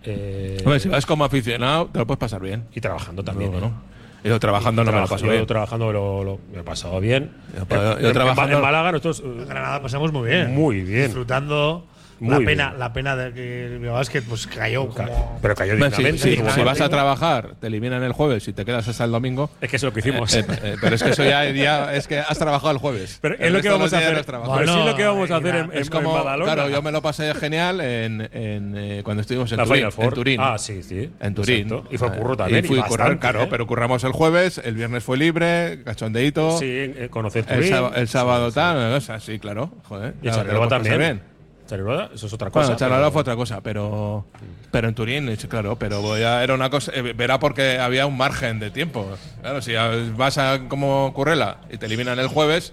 Eh, Hombre, si vas como aficionado, te lo puedes pasar bien. Y trabajando también. Luego, ¿eh? ¿no? Yo trabajando no me lo paso yo bien. trabajando lo, lo- me lo he pasado bien. Yo- yo en- en- trabajando- en Málaga nosotros. En Granada pasamos muy bien. Muy bien. Disfrutando. Muy la pena, bien. la pena de que el Basket pues cayó como. Pero cayó si, dignamente. si- vas a trabajar, te eliminan el jueves y te quedas hasta el domingo. Es que es lo que hicimos. Eh, eh, pero es que eso ya, ya- es que has trabajado el jueves. [LAUGHS] Pero El es lo que vamos a hacer. no has trabajado. Pero sí Bueno, lo que vamos a hacer en, es en- como, en Badalona. claro, yo me lo pasé genial en, en, eh, cuando estuvimos en La Turín, Final Four. en Turín. Ah, sí, sí. En Turín. Exacto. Y fue Eh, curro también, Y fui y a currar, bastante, claro, ¿eh? pero curramos el jueves, el viernes fue libre, cachondeito. Sí, eh, conocer el, Turín. sábado- el sábado Sí, tal, o sea, sí, claro. Joder, Y claro, lo pasar también. Charleroi, eso es otra cosa. Bueno, Charleroi pero- fue otra cosa, pero pero en Turín, claro, pero ya era una cosa, eh, verá porque había un margen de tiempo. Claro, si vas a como Currela y te eliminan el jueves,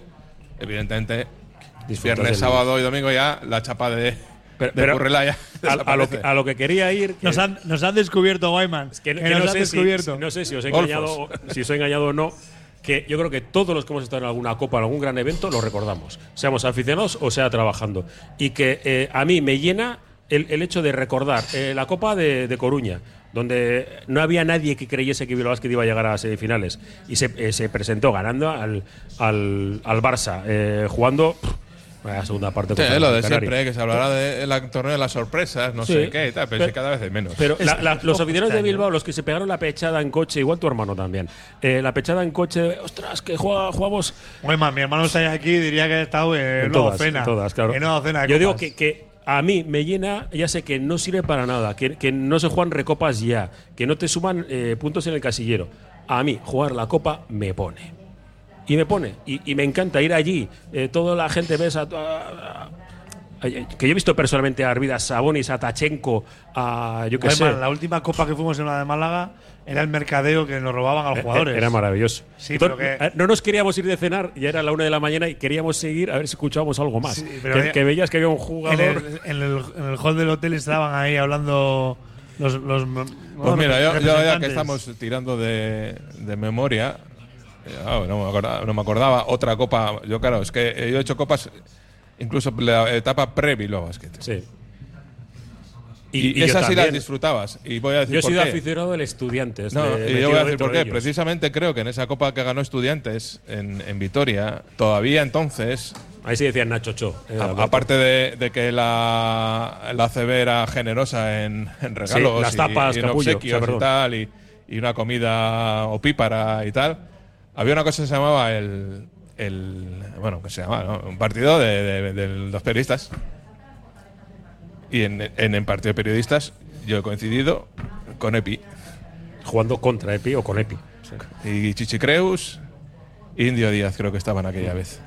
evidentemente Disfrutas viernes, sábado y domingo ya la chapa de, Pero- de pero Currela ya a, a lo que, a lo que quería ir. que- Nos han, nos han descubierto, Wyman. que, Que que nos no, han sé si, descubierto. no sé si os he engañado, si os he engañado o no. Que yo creo que todos los que hemos estado en alguna copa, en algún gran evento, lo recordamos. Seamos aficionados o sea trabajando. Y que eh, a mí me llena el, el hecho de recordar eh, la Copa de, de Coruña, donde no había nadie que creyese que Bilbao iba a llegar a semifinales. Y se, eh, se presentó ganando al, al, al Barça, jugando la segunda parte. Sí, lo de siempre, eh, que se hablará del torneo de las sorpresas, no Sí. sé qué y tal, pero, Pero- sí, cada vez hay menos. Pero Es- la- la- los aficionados de. Bilbao, los que se pegaron la pechada en coche, igual tu hermano también, eh, la pechada en coche, ostras, que juega, jugamos Wyman, mi hermano está aquí diría que ha estado en, en una todas, docena. en todas, claro. En una docena de Yo digo que, que a mí me llena, ya sé que no sirve para nada, que, que no se juegan recopas ya, que no te suman eh, puntos en el casillero. A mí, jugar la copa me pone. Y me pone. Y, y me encanta ir allí. eh, toda la gente ves a, a- a- a- que yo he visto personalmente a Arvidas Sabonis, a Tachenko, a yo qué sé. La última copa que fuimos en la de Málaga era el mercadeo que nos robaban a los Eh, jugadores. Era maravilloso. Sí, Entonces, pero que- eh, no nos queríamos ir de cenar, ya era la una de la mañana y queríamos seguir a ver si escuchábamos algo más. Sí, pero que, que veías que había un En jugador. el, en, el, en el hall del hotel estaban ahí hablando los. los Pues mira, yo, yo ya que estamos tirando de, de memoria, eh, ah, no, me acordaba, no me acordaba, otra copa. Yo, claro, es que yo he hecho copas, incluso la etapa pre-Bilbao Basket. Sí. Y, esas sí las disfrutabas. Y voy a decir Yo he sido aficionado del Estudiantes. No, de- y yo voy a decir por qué. Precisamente creo que en esa copa que ganó Estudiantes en, en Vitoria, todavía entonces, Ahí sí decían Nacho Cho. eh, a- aparte de, de que la, la CB era generosa en, en regalos, las y- tapas, y, en capullo, obsequios o sea, y tal, y, y una comida opípara y tal, había una cosa que se llamaba el. el bueno, que se llamaba, ¿no? Un partido de, de- de los periodistas. Y en, en el partido de periodistas yo he coincidido con Epi. Jugando contra Epi o con Epi. Y Chichi Creus, Indio Díaz creo que estaban aquella vez.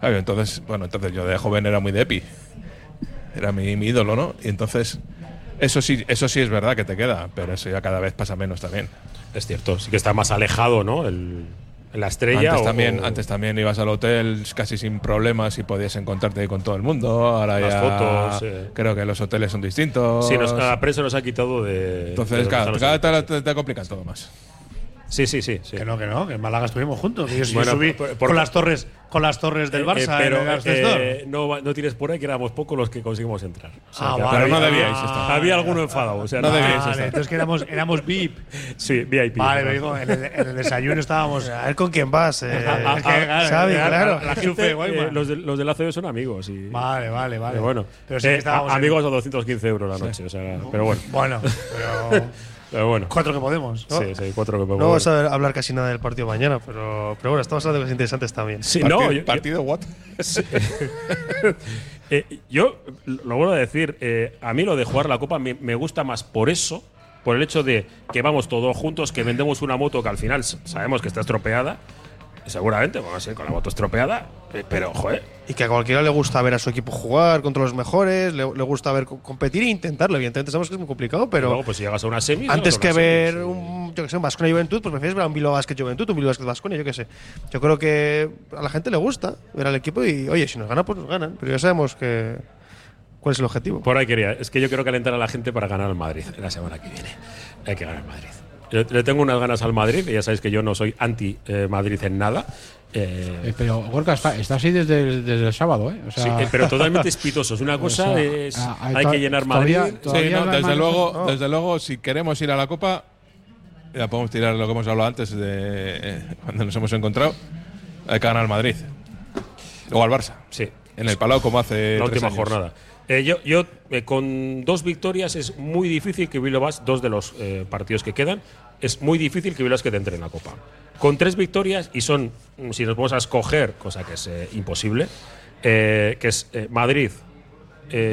Claro, entonces, bueno, entonces yo de joven era muy de Epi. Era mi, mi ídolo, ¿no? Y entonces, eso sí, eso sí es verdad que te queda, pero eso ya cada vez pasa menos también. Es cierto, sí que está más alejado, ¿no? El, la estrella. Antes o- también, o- antes también ibas al hotel casi sin problemas y podías encontrarte con todo el mundo. Ahora Las ya fotos, eh. creo que los hoteles son distintos. Sí, nos, a la prensa nos ha quitado de. Entonces, de cada, cada te, te, te complican todo más. Sí, sí, sí. sí. Que no, que no, que en Málaga estuvimos juntos. que yo sí Bueno, subí por- por- con las torres, con las torres del Eh, Barça eh, pero en el ascensor. eh, no, va- no tienes por ahí que éramos pocos los que conseguimos entrar. O sea, Ah, que vale. Pero no había- debíais había- estar. Había alguno enfadado. O sea, No debíais Vale, estar. entonces que éramos, éramos VIP. Sí, VIP. Vale, ¿no? me digo, en el, en el desayuno estábamos. A ver con quién vas. [LAUGHS] Eh, Ah, Es que, claro, Xavi, la- claro. La, Gente, jefe, eh, los, de, los del ACB son amigos. Y, Vale, vale, vale. pero bueno, Pero sí que eh, estábamos a- en- amigos a 215 euros la noche. O sea, pero bueno. Bueno, pero. [LAUGHS] Pero bueno. Cuatro que podemos. ¿no? Sí, sí, cuatro que No vamos a hablar casi nada del partido mañana, pero, pero bueno, estamos hablando de cosas interesantes también. Sí, partido, no, yo- partido what? [LAUGHS] Eh, yo lo vuelvo a decir, eh, a mí lo de jugar la copa me, me gusta más por eso, por el hecho de que vamos todos juntos, que vendemos una moto que al final sabemos que está estropeada, seguramente, bueno, sí, con la moto estropeada, pero joder, Y que a cualquiera le gusta ver a su equipo jugar contra los mejores, le, le gusta ver co- competir e intentarlo. Evidentemente sabemos que es muy complicado, pero luego pues si llegas a una semi, antes que ver sí. un, yo que sé, un Vasconia Juventud, pues prefieres ver a un Bilbao Basket Juventud, un Bilbao Basket Vasconia, yo qué sé. Yo creo que a la gente le gusta ver al equipo y, oye, si nos gana, pues nos ganan. Pero ya sabemos que cuál es el objetivo. Por ahí quería. Es que yo quiero calentar a la gente para ganar al Madrid la semana que viene. Hay que ganar al Madrid. Le tengo unas ganas al Madrid, ya sabéis que yo no soy anti-Madrid en nada. Eh, Eh, pero Gorka está, está así desde el, desde el sábado, ¿eh? O sea, sí, eh, pero totalmente [LAUGHS] espitosos. Una cosa o sea, es. ah, ah, hay to- que llenar Madrid. todavía- Sí, todavía no, no desde luego, no. desde luego, si queremos ir a la Copa, ya podemos tirar lo que hemos hablado antes de eh, cuando nos hemos encontrado. Hay que ganar Madrid. O al Barça. Sí. En el Palau, como hace. la última años. jornada. Eh, yo, yo eh, con dos victorias es muy difícil que Bilbao dos de los eh, partidos que quedan, es muy difícil que Bilbao Basket entre en la Copa. Con tres victorias, y son, si nos vamos a escoger, cosa que es eh, imposible, eh, que es eh, Madrid,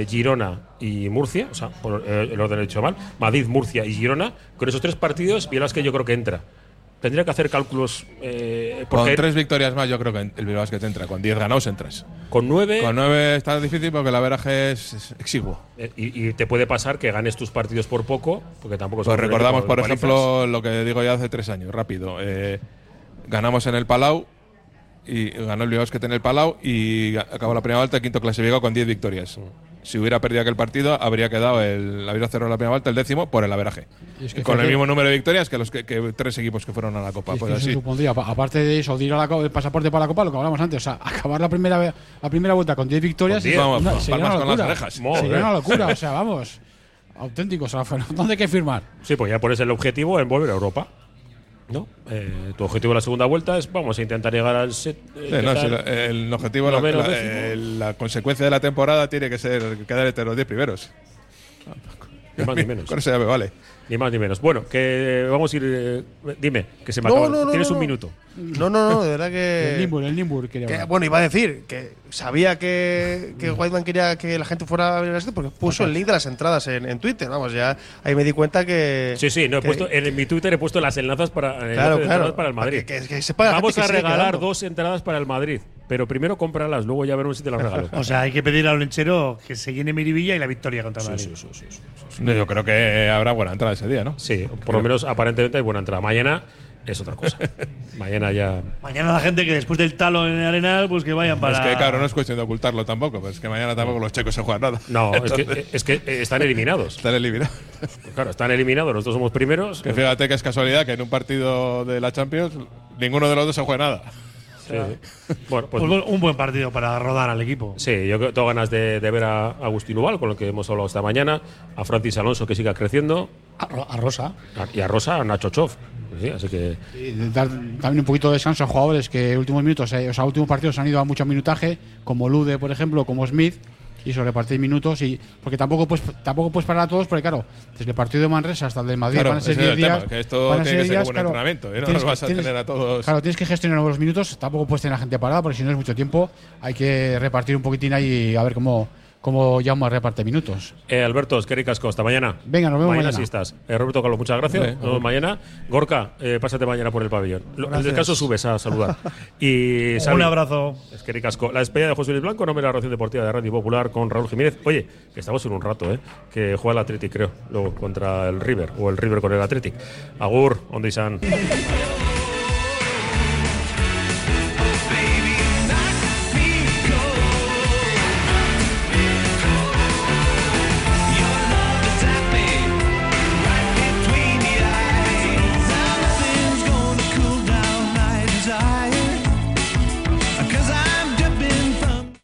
Girona y Murcia, o sea, por el orden hecho mal, Madrid, Murcia y Girona, con esos tres partidos, Bilbao Basket yo creo que entra. Tendría que hacer cálculos eh, Con porque tres victorias más, yo creo que el Bilbao Basket entra. Con 10 ganados entras. con nueve Con 9 está difícil porque la veraje es, exiguo. Eh, y, y te puede pasar que ganes tus partidos por poco, porque tampoco Pues recordamos, por ejemplo, lo que digo ya hace tres años, rápido. Eh, ganamos en el Palau y ganó el Bilbao Basket en el Palau y acabó la primera vuelta quinto clasificado con 10 victorias. Si hubiera perdido aquel partido, habría quedado el habría cerrado la primera vuelta el décimo por el averaje. Y es que con el mismo número de victorias que los que, que tres equipos que fueron a la Copa. Y es Pues que se así. supondría, apa- aparte de eso, de ir a la co- el pasaporte para la Copa, lo que hablamos antes, o sea, acabar la primera, ve- la primera vuelta con 10 victorias Con 10, vamos, una- con sería palmas una con las locura. orejas. Sería una locura, [LAUGHS] o sea, vamos, auténticos, o sea, [LAUGHS] ¿dónde hay que firmar? Sí, pues ya pones el objetivo en volver a Europa. ¿No? Eh, tu objetivo en la segunda vuelta es vamos a intentar llegar al set. eh, Sí, no, ¿qué si tal? la- el objetivo, la, Noveno, la- consecuencia de la temporada tiene que ser quedar entre los 10 primeros. [LAUGHS] Ni más ni menos. Con eso ya me vale. Ni más ni menos. Bueno, que vamos a ir. eh, dime, que se me No, acaba. no, no, Tienes no, un no. minuto. No, no, no, de verdad que. El Nimbur, el Nimbur quería que- hablar. bueno, iba a decir que sabía que, que Whiteman quería que la gente fuera a ver esto porque puso el link de las entradas en, en Twitter. Vamos, ya ahí me di cuenta que. Sí, sí, no he que- puesto, en mi Twitter he puesto las enlaces para, enlaces de Claro, entradas claro. para el Madrid. Que, que- que sepa la Vamos gente a sigue regalar quedando. dos entradas para el Madrid. Pero primero cómpralas, luego ya veremos si te las regalo. [LAUGHS] O sea, hay que pedir al lechero que se llene Miribilla y la victoria contra Sí, Madrid. sí, sí, sí, sí. Yo creo que habrá buena entrada ese día, ¿no? Sí, por lo menos aparentemente hay buena entrada. Mañana es otra cosa. [LAUGHS] Mañana ya. Mañana la gente que después del talo en el Arenal, pues que vayan para. Es que, claro, no es cuestión de ocultarlo tampoco, pues es que mañana tampoco los checos se juegan nada. No, es que, Entonces, es que eh, están eliminados. están eliminados. Claro, están eliminados. Nosotros somos primeros. Que fíjate que es casualidad que en un partido de la Champions ninguno de los dos se juega nada. Sí. [LAUGHS] Bueno, pues. Pues un buen partido para rodar al equipo. Sí, yo creo- tengo ganas de, de ver a Agustín Ubal, con lo que hemos hablado esta mañana, a Francis Alonso, que siga creciendo, A, Ro- a Rosa. a- y a Rosa, a Nacho Chov. Sí, así que. Y dar también un poquito de descanso a jugadores que últimos minutos, eh, o sea, últimos partidos han ido a mucho minutaje, como Lude, por ejemplo, como Smith, y eso repartir minutos y porque tampoco puedes tampoco puedes parar a todos porque claro desde el partido de Manresa hasta el de Madrid Claro, van a ser ese es 10 el días tema, que esto van a tiene que ser días, como un entrenamiento, ¿eh? No los que- vas a tienes- tener a todos- claro tienes que gestionar los minutos tampoco puedes tener a la gente parada porque si no es mucho tiempo hay que repartir un poquitín ahí a ver cómo cómo Jaume reparte minutos Eh, Alberto, es que ricasco, hasta mañana. Venga, nos vemos mañana. sí estás. Eh, Roberto Carlos, muchas gracias. Nos vemos mañana. Gorka, eh, pásate mañana por el pabellón. Lo- el Gracias. descanso subes a saludar. [LAUGHS] y Xavi, Un abrazo. Es que ricasco. La despedida de José Luis Blanco, nombre de la relación deportiva de Radio Popular con Raúl Jiménez. Oye, que estamos en un rato, ¿eh? Que juega el Athletic, creo, luego contra el River, o el River con el Athletic. Agur, donde Isan.